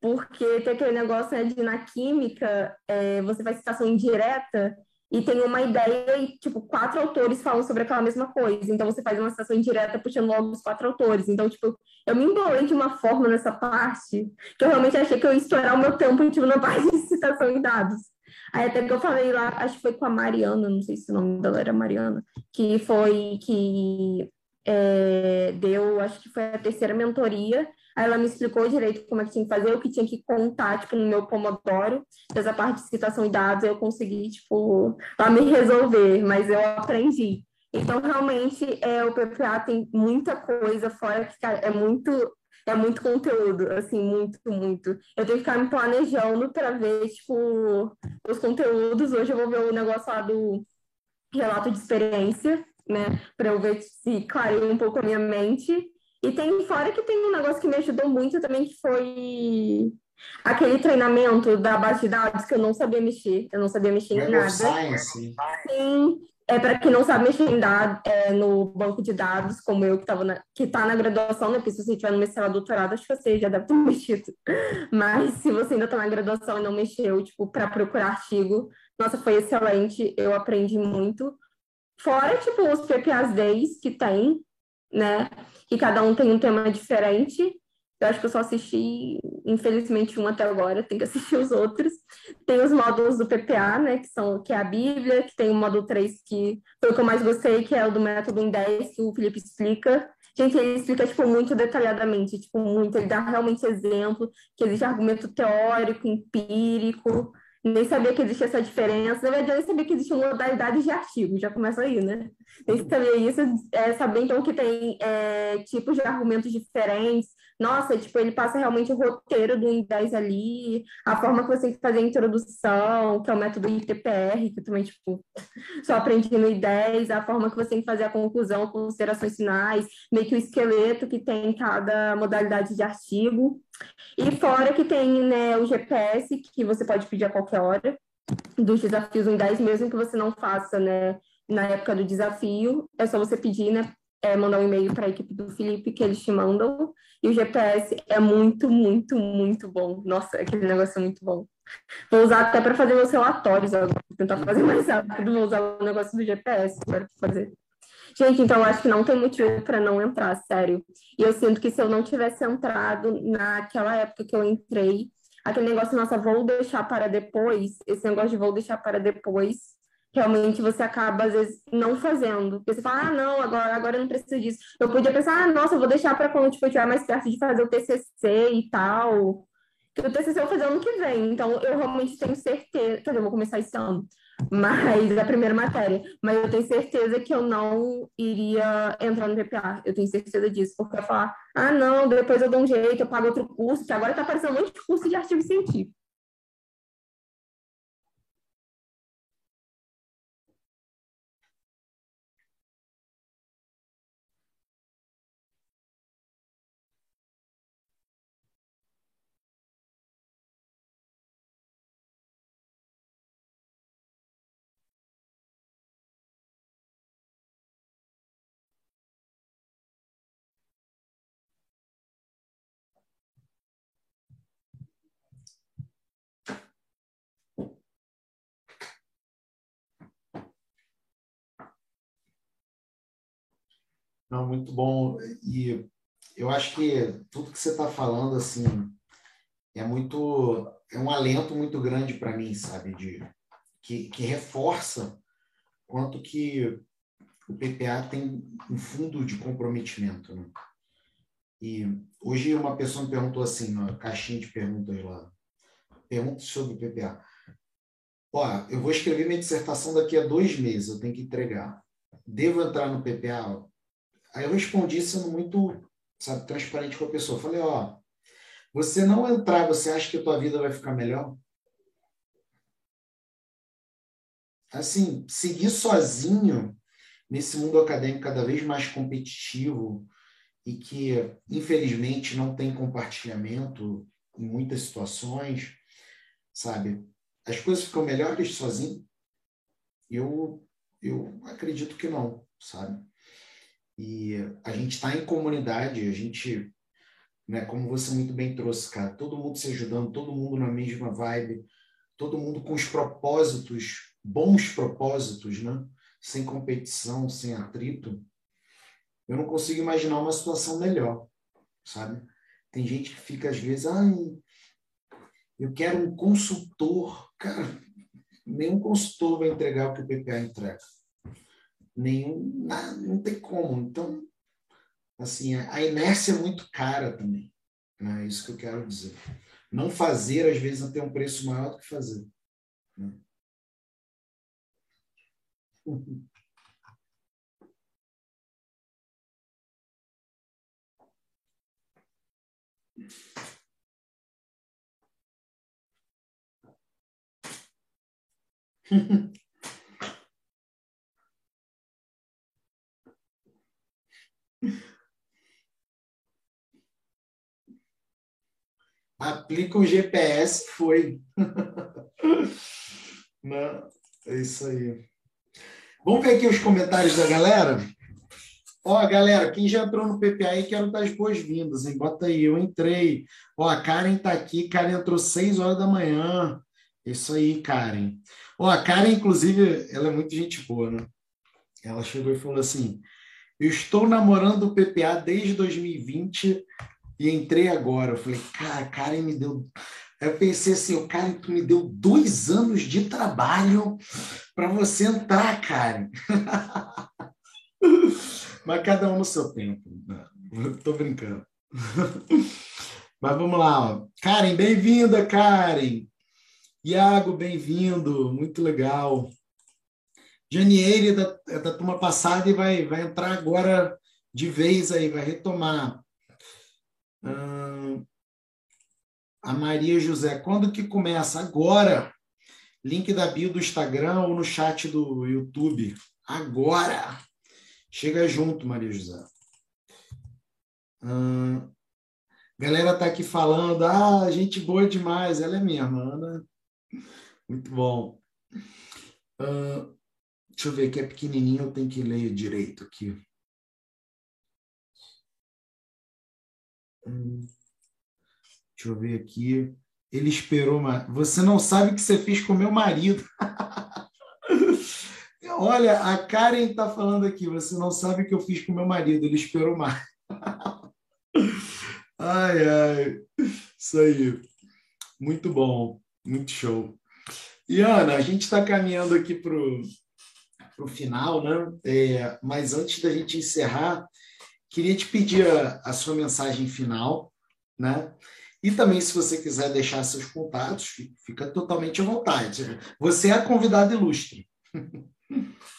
Porque tem aquele negócio né, de na química, é, você faz citação indireta, e tem uma ideia e, tipo, quatro autores falam sobre aquela mesma coisa. Então, você faz uma citação indireta puxando logo os quatro autores. Então, tipo, eu me embolei de uma forma nessa parte que eu realmente achei que eu ia estourar o meu tempo, tipo, na parte de citação em dados. Aí até que eu falei lá, acho que foi com a Mariana, não sei se o nome dela era Mariana, que foi que é, deu, acho que foi a terceira mentoria, Aí ela me explicou direito como é que tinha que fazer, o que tinha que contar, tipo, no meu Pomodoro, dessa parte de citação e dados, eu consegui, tipo, lá me resolver, mas eu aprendi. Então, realmente, é, o PPA tem muita coisa fora que, cara, é muito, é muito conteúdo, assim, muito, muito. Eu tenho que ficar me planejando para ver, tipo, os conteúdos. Hoje eu vou ver o negócio lá do relato de experiência, né, para eu ver se clareia um pouco a minha mente. E tem fora que tem um negócio que me ajudou muito também, que foi aquele treinamento da base de dados que eu não sabia mexer. Eu não sabia mexer Web em nada. Science. Sim. É para quem não sabe mexer em dados, é, no banco de dados, como eu que estava na, que está na graduação, né? Porque se você estiver no mestrado, doutorado, acho que você já deve ter mexido. Mas se você ainda está na graduação e não mexeu, tipo, para procurar artigo, nossa, foi excelente. Eu aprendi muito. Fora, tipo, os PPAs Days que tem, né? que cada um tem um tema diferente. Eu acho que eu só assisti, infelizmente, um até agora, tem que assistir os outros. Tem os módulos do PPA, né, que, são, que é a Bíblia, que tem o módulo 3, que foi o que eu mais gostei, que é o do método em 10, que o Felipe explica. Gente, ele explica, tipo, muito detalhadamente, tipo, muito, ele dá realmente exemplo, que existe argumento teórico, empírico, nem sabia que existia essa diferença. Na verdade, nem sabia que existiam modalidades de artigo, já começa aí, né? Nem sabia isso, é, saber então que tem é, tipos de argumentos diferentes. Nossa, tipo, ele passa realmente o roteiro do IN10 ali, a forma que você tem que fazer a introdução, que é o método ITPR, que eu também, tipo, só aprendi no I10, a forma que você tem que fazer a conclusão, considerações finais, meio que o esqueleto que tem em cada modalidade de artigo. E fora que tem né, o GPS, que você pode pedir a qualquer hora, dos desafios em 10, mesmo que você não faça né, na época do desafio, é só você pedir, né, é, mandar um e-mail para a equipe do Felipe, que eles te mandam. E o GPS é muito, muito, muito bom. Nossa, aquele negócio é muito bom. Vou usar até para fazer meus relatórios agora, tentar fazer mais rápido, vou usar o negócio do GPS para fazer. Gente, então acho que não tem motivo para não entrar, sério. E eu sinto que se eu não tivesse entrado naquela época que eu entrei, aquele negócio, nossa, vou deixar para depois, esse negócio de vou deixar para depois, realmente você acaba, às vezes, não fazendo. Porque você fala, ah, não, agora, agora eu não preciso disso. Eu podia pensar, ah, nossa, eu vou deixar para quando tipo, eu estiver mais perto de fazer o TCC e tal. Que o TCC eu vou fazer ano que vem, então eu realmente tenho certeza, quer dizer, eu vou começar esse ano mas a primeira matéria. Mas eu tenho certeza que eu não iria entrar no PPA. Eu tenho certeza disso, porque eu falar, ah, não, depois eu dou um jeito, eu pago outro curso, que agora está aparecendo um monte de curso de artigo científico. Não, muito bom. E eu acho que tudo que você está falando, assim, é muito, é um alento muito grande para mim, sabe? De, que, que reforça quanto que o PPA tem um fundo de comprometimento, né? E hoje uma pessoa me perguntou assim, na caixinha de perguntas lá, pergunta sobre o PPA. Ó, eu vou escrever minha dissertação daqui a dois meses, eu tenho que entregar. Devo entrar no PPA? Aí eu respondi sendo muito sabe, transparente com a pessoa. Falei, ó, você não entrar, você acha que a tua vida vai ficar melhor? Assim, seguir sozinho nesse mundo acadêmico cada vez mais competitivo e que, infelizmente, não tem compartilhamento em muitas situações, sabe? As coisas ficam melhores sozinho? Eu, eu acredito que não, sabe? E a gente está em comunidade, a gente, né, como você muito bem trouxe, cara, todo mundo se ajudando, todo mundo na mesma vibe, todo mundo com os propósitos, bons propósitos, né? Sem competição, sem atrito. Eu não consigo imaginar uma situação melhor, sabe? Tem gente que fica às vezes, ai, eu quero um consultor. Cara, nenhum consultor vai entregar o que o PPA entrega nenhum, não, não tem como. Então, assim, a inércia é muito cara também. Né? É isso que eu quero dizer. Não fazer, às vezes, tem um preço maior do que fazer. Né? Aplica o GPS, foi. É isso aí. Vamos ver aqui os comentários da galera? Ó, galera, quem já entrou no PPA quero dar as boas-vindas, hein? Bota aí, eu entrei. Ó, a Karen tá aqui, Karen entrou 6 horas da manhã. Isso aí, Karen. Ó, a Karen, inclusive, ela é muito gente boa, né? Ela chegou e falou assim: Eu estou namorando o PPA desde 2020 e entrei agora. Eu falei, cara, Karen me deu. Eu pensei assim, o Karen, tu me deu dois anos de trabalho para você entrar, Karen. Mas cada um no seu tempo. Estou brincando. Mas vamos lá. Ó. Karen, bem-vinda, Karen. Iago, bem-vindo. Muito legal. Janieire da, é da turma passada e vai, vai entrar agora de vez aí, vai retomar a Maria José, quando que começa? Agora. Link da bio do Instagram ou no chat do YouTube. Agora. Chega junto, Maria José. galera tá aqui falando, ah, gente boa demais. Ela é minha Ana. Muito bom. deixa eu ver aqui, é pequenininho, eu tenho que ler direito aqui. Deixa eu ver aqui. Ele esperou. Uma... Você não sabe o que você fez com meu marido. Olha, a Karen está falando aqui. Você não sabe o que eu fiz com meu marido. Ele esperou mais. ai, ai. Isso aí. Muito bom. Muito show. E Ana, a gente está caminhando aqui para o final, né? É, mas antes da gente encerrar, queria te pedir a, a sua mensagem final, né? E também, se você quiser deixar seus contatos, fica totalmente à vontade. Você é a convidada ilustre.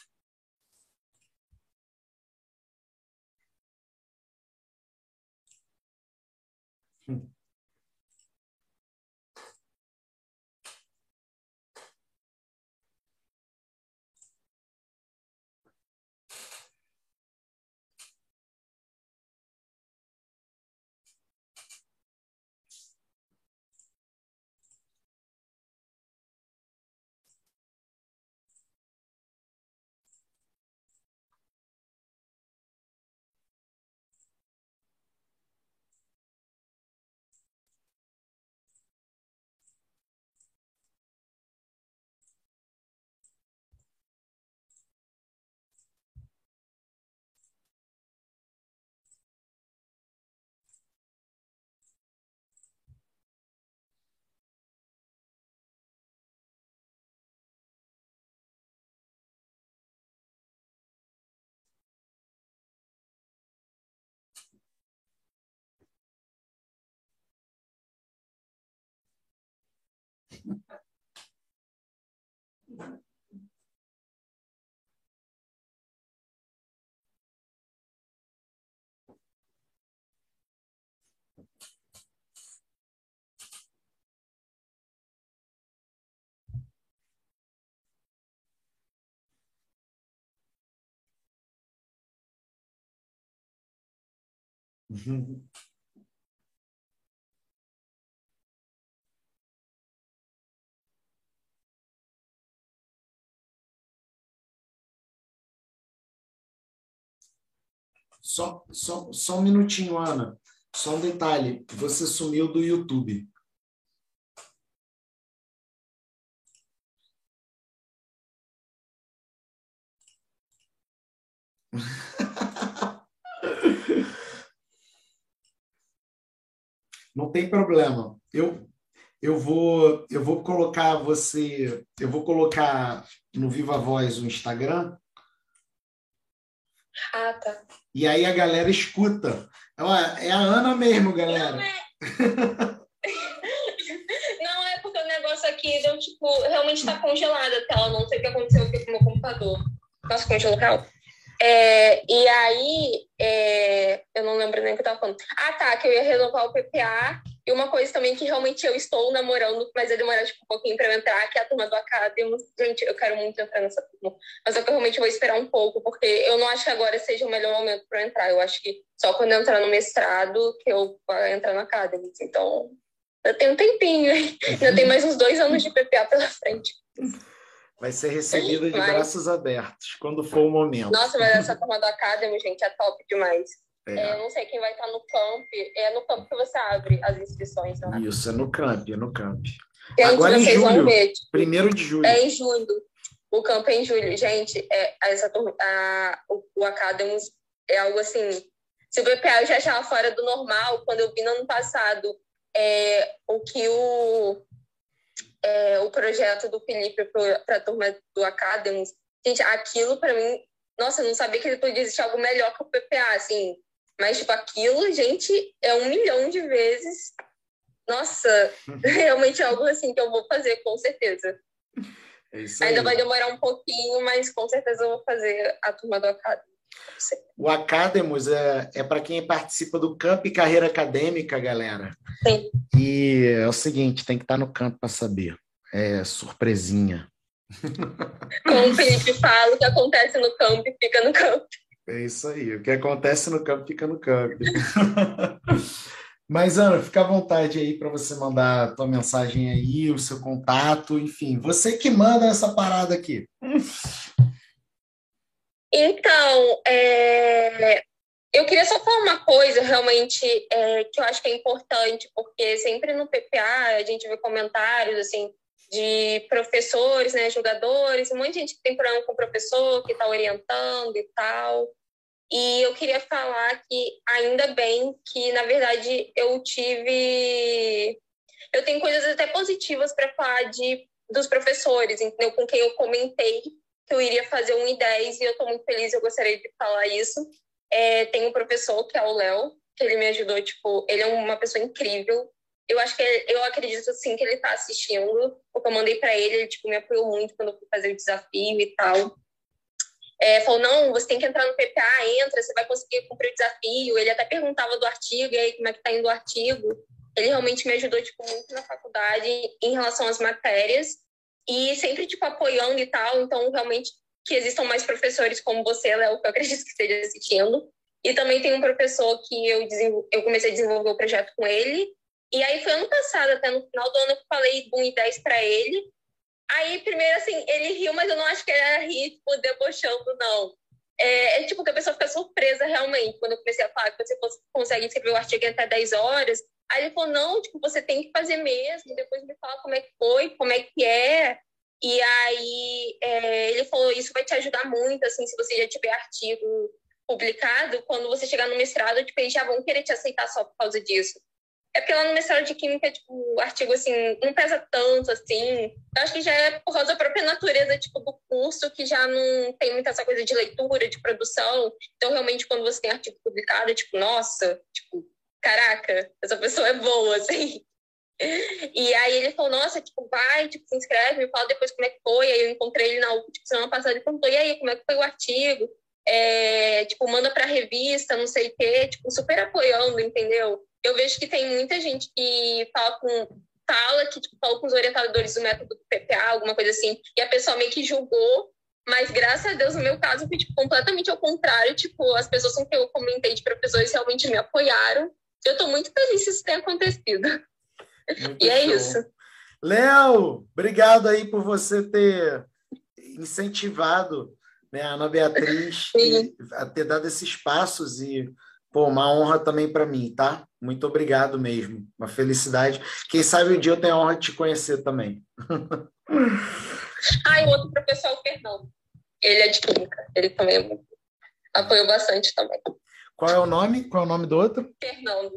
hmm Só, só, só um minutinho, Ana. Só um detalhe. Você sumiu do YouTube. Não tem problema. Eu eu vou eu vou colocar você, eu vou colocar no Viva Voz o Instagram. Ah, tá. E aí a galera escuta. É a Ana mesmo, galera. Não é, é porque o negócio aqui deu tipo, realmente está congelada a tela, não sei o que aconteceu aqui com o meu computador. Nossa, congelou o é, e aí, é, eu não lembro nem o que eu estava falando. Ah, tá, que eu ia renovar o PPA. E uma coisa também que realmente eu estou namorando, mas vai demorar tipo, um pouquinho para eu entrar, que é a turma do Academy. Gente, eu quero muito entrar nessa turma. Mas eu realmente vou esperar um pouco, porque eu não acho que agora seja o melhor momento para eu entrar. Eu acho que só quando eu entrar no mestrado que eu vou entrar na Academy. Então, eu tenho um tempinho. Ainda tem mais uns dois anos de PPA pela frente. Vai ser recebida de mas... braços abertos quando for o momento. Nossa, mas essa turma do Academy, gente, é top demais. É. É, eu não sei quem vai estar no camp. É no camp que você abre as inscrições, né? Isso, é no camp, é no camp. Gente, Agora em julho, ver, tipo, primeiro de julho. É em julho. O camp é em julho. Gente, é, essa turma, a, o, o é algo assim... Se o BPA eu já achava fora do normal, quando eu vi no ano passado é, o que o é, o projeto do Felipe para a turma do Academy, gente, aquilo para mim, nossa, eu não sabia que ele podia existir algo melhor que o PPA, assim. Mas, tipo, aquilo, gente, é um milhão de vezes. Nossa, realmente é algo assim que eu vou fazer, com certeza. É Ainda vai demorar um pouquinho, mas com certeza eu vou fazer a turma do Academy. O Academos é, é para quem participa do Camp Carreira Acadêmica, galera. Sim. E é o seguinte, tem que estar no campo para saber. É surpresinha. Como o Felipe fala, o que acontece no campo fica no campo. É isso aí. O que acontece no campo fica no campo. Mas, Ana, fica à vontade aí para você mandar a tua mensagem aí, o seu contato, enfim. Você que manda essa parada aqui. Então, é, eu queria só falar uma coisa realmente é, que eu acho que é importante, porque sempre no PPA a gente vê comentários assim de professores, né, jogadores, um monte de gente que tem problema com o professor, que está orientando e tal. E eu queria falar que ainda bem que, na verdade, eu tive. Eu tenho coisas até positivas para falar de, dos professores, entendeu? Com quem eu comentei que eu iria fazer um I10 e eu estou muito feliz, eu gostaria de falar isso. É, tem um professor que é o Léo, que ele me ajudou, tipo, ele é uma pessoa incrível. Eu acho que ele, eu acredito sim que ele está assistindo, porque eu mandei para ele, ele tipo me apoiou muito quando eu fui fazer o desafio e tal. É, falou, não, você tem que entrar no PPA, entra, você vai conseguir cumprir o desafio. Ele até perguntava do artigo, e aí, como é que tá indo o artigo. Ele realmente me ajudou, tipo, muito na faculdade em relação às matérias e sempre, tipo, apoiando e tal. Então, realmente, que existam mais professores como você, Léo, que eu acredito que esteja assistindo. E também tem um professor que eu, eu comecei a desenvolver o projeto com ele. E aí foi ano passado, até no final do ano, eu falei do 1 e 10 para ele. Aí, primeiro, assim, ele riu, mas eu não acho que era rir, tipo, debochando, não. É, é, tipo que a pessoa fica surpresa realmente quando eu comecei a falar que você consegue escrever o artigo em até 10 horas. Aí ele falou, não, tipo, você tem que fazer mesmo, depois me fala como é que foi, como é que é. E aí é, ele falou, isso vai te ajudar muito, assim, se você já tiver artigo publicado, quando você chegar no mestrado, tipo, eles já vão querer te aceitar só por causa disso. É porque lá no mestrado de Química, tipo, o artigo, assim, não pesa tanto, assim. Eu acho que já é por causa da própria natureza, tipo, do curso, que já não tem muita essa coisa de leitura, de produção. Então, realmente, quando você tem artigo publicado, é tipo, nossa, tipo, caraca, essa pessoa é boa, assim. E aí ele falou, nossa, tipo, vai, tipo, se inscreve, me fala depois como é que foi. Aí eu encontrei ele na tipo, semana passada e perguntou, e aí, como é que foi o artigo? É, tipo, manda pra revista, não sei o quê, tipo, super apoiando, entendeu? Eu vejo que tem muita gente que fala com fala que tipo, fala com os orientadores do método do PPA, alguma coisa assim, e a pessoa meio que julgou, Mas graças a Deus, no meu caso, foi tipo, completamente ao contrário. Tipo, as pessoas com quem eu comentei de professores realmente me apoiaram. Eu estou muito feliz que isso tenha acontecido. Muito e é isso. Léo, obrigado aí por você ter incentivado né, a Ana Beatriz a ter dado esses passos e pô, uma honra também para mim, tá? Muito obrigado mesmo, uma felicidade. Quem sabe um dia eu tenho a honra de te conhecer também. ah, e outro professor é o Fernando. Ele é de química, ele também apoiou bastante também. Qual é o nome? Qual é o nome do outro? Fernando.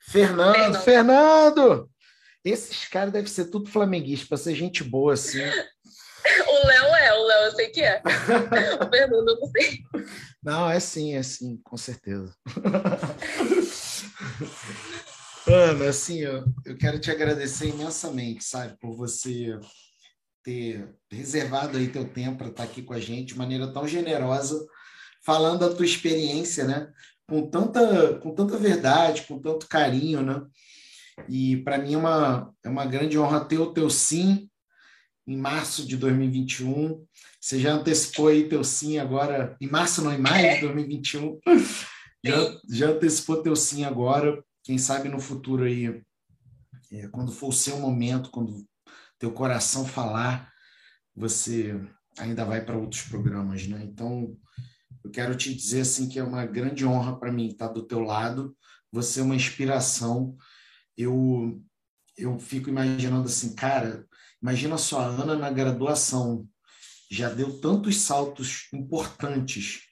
Fernando, Fernando! Fernando! Esses caras devem ser tudo flamenguista, para ser gente boa assim. O Léo é, o Léo eu sei que é. o Fernando eu não sei. Não, é sim, é sim, com certeza. Ana, assim, eu, eu quero te agradecer imensamente, sabe, por você ter reservado aí teu tempo para estar aqui com a gente de maneira tão generosa, falando da tua experiência, né? Com tanta, com tanta verdade, com tanto carinho, né? E para mim é uma, é uma grande honra ter o teu sim em março de 2021. Você já antecipou aí teu sim agora, em março, não, em maio de 2021. Já, já antecipou teu sim agora. Quem sabe no futuro aí, é, quando for o seu momento, quando teu coração falar, você ainda vai para outros programas, né? Então, eu quero te dizer assim que é uma grande honra para mim estar do teu lado. Você é uma inspiração. Eu eu fico imaginando assim, cara, Imagina só, a Ana na graduação já deu tantos saltos importantes.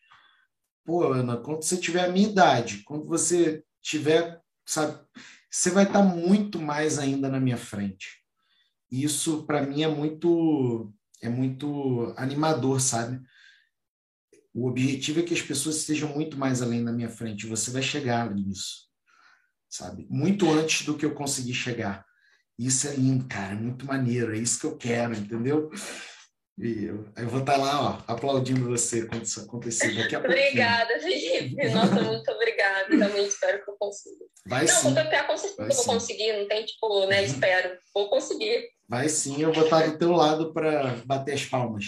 Pô, Ana, quando você tiver a minha idade, quando você tiver, sabe, você vai estar muito mais ainda na minha frente. Isso para mim é muito é muito animador, sabe? O objetivo é que as pessoas estejam muito mais além da minha frente. Você vai chegar nisso, sabe? Muito antes do que eu conseguir chegar. Isso é lindo, cara, é muito maneiro, é isso que eu quero, entendeu? E eu, eu vou estar tá lá, ó, aplaudindo você quando isso acontecer daqui a pouco. Obrigada, Felipe. Nossa, muito obrigada. Também espero que eu consiga. Vai não, sim. vou tentar com certeza vou conseguir, não tem tipo, né? Uhum. Espero. Vou conseguir. Vai sim, eu vou estar do teu lado para bater as palmas.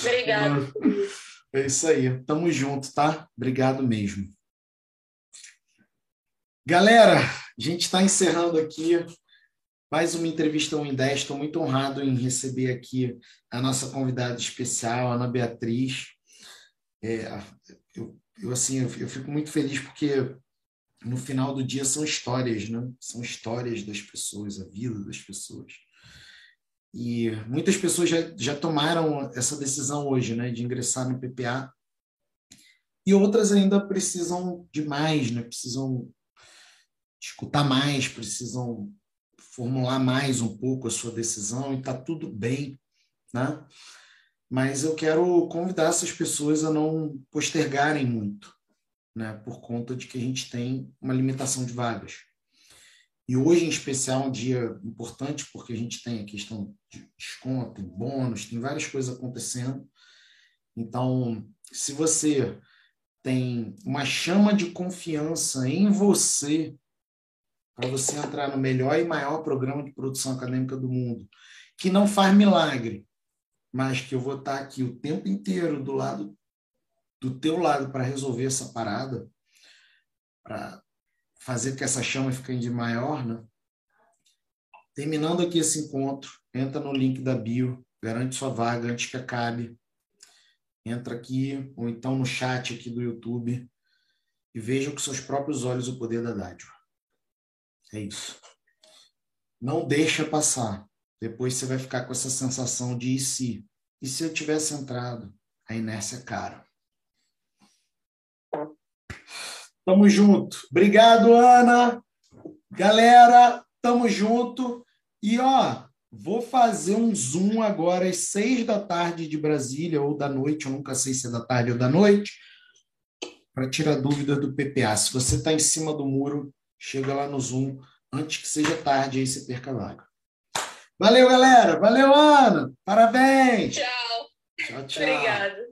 Obrigada. É isso aí. Tamo junto, tá? Obrigado mesmo. Galera, a gente está encerrando aqui mais uma entrevista 1 em 10. Estou muito honrado em receber aqui a nossa convidada especial, Ana Beatriz. É, eu, eu, assim, eu, eu fico muito feliz porque no final do dia são histórias, né? São histórias das pessoas, a vida das pessoas. E muitas pessoas já, já tomaram essa decisão hoje, né, de ingressar no PPA. E outras ainda precisam de mais, né? Precisam escutar mais, precisam formular mais um pouco a sua decisão e está tudo bem, né? Mas eu quero convidar essas pessoas a não postergarem muito, né? Por conta de que a gente tem uma limitação de vagas. E hoje, em especial, é um dia importante porque a gente tem a questão de desconto, bônus, tem várias coisas acontecendo. Então, se você tem uma chama de confiança em você para você entrar no melhor e maior programa de produção acadêmica do mundo, que não faz milagre, mas que eu vou estar aqui o tempo inteiro do lado do teu lado para resolver essa parada, para fazer com que essa chama fique de maior, né? Terminando aqui esse encontro, entra no link da bio, garante sua vaga antes que acabe. Entra aqui ou então no chat aqui do YouTube e veja com seus próprios olhos o poder da dádiva. É isso. Não deixa passar. Depois você vai ficar com essa sensação de e se? E se eu tivesse entrado? A inércia é cara. Tamo junto. Obrigado, Ana. Galera, tamo junto. E ó, vou fazer um zoom agora às seis da tarde de Brasília ou da noite, eu nunca sei se é da tarde ou da noite, para tirar dúvida do PPA. Se você está em cima do muro, chega lá no Zoom antes que seja tarde aí você perca a vaga. Valeu, galera. Valeu, Ana. Parabéns. Tchau. Tchau, tchau. Obrigada.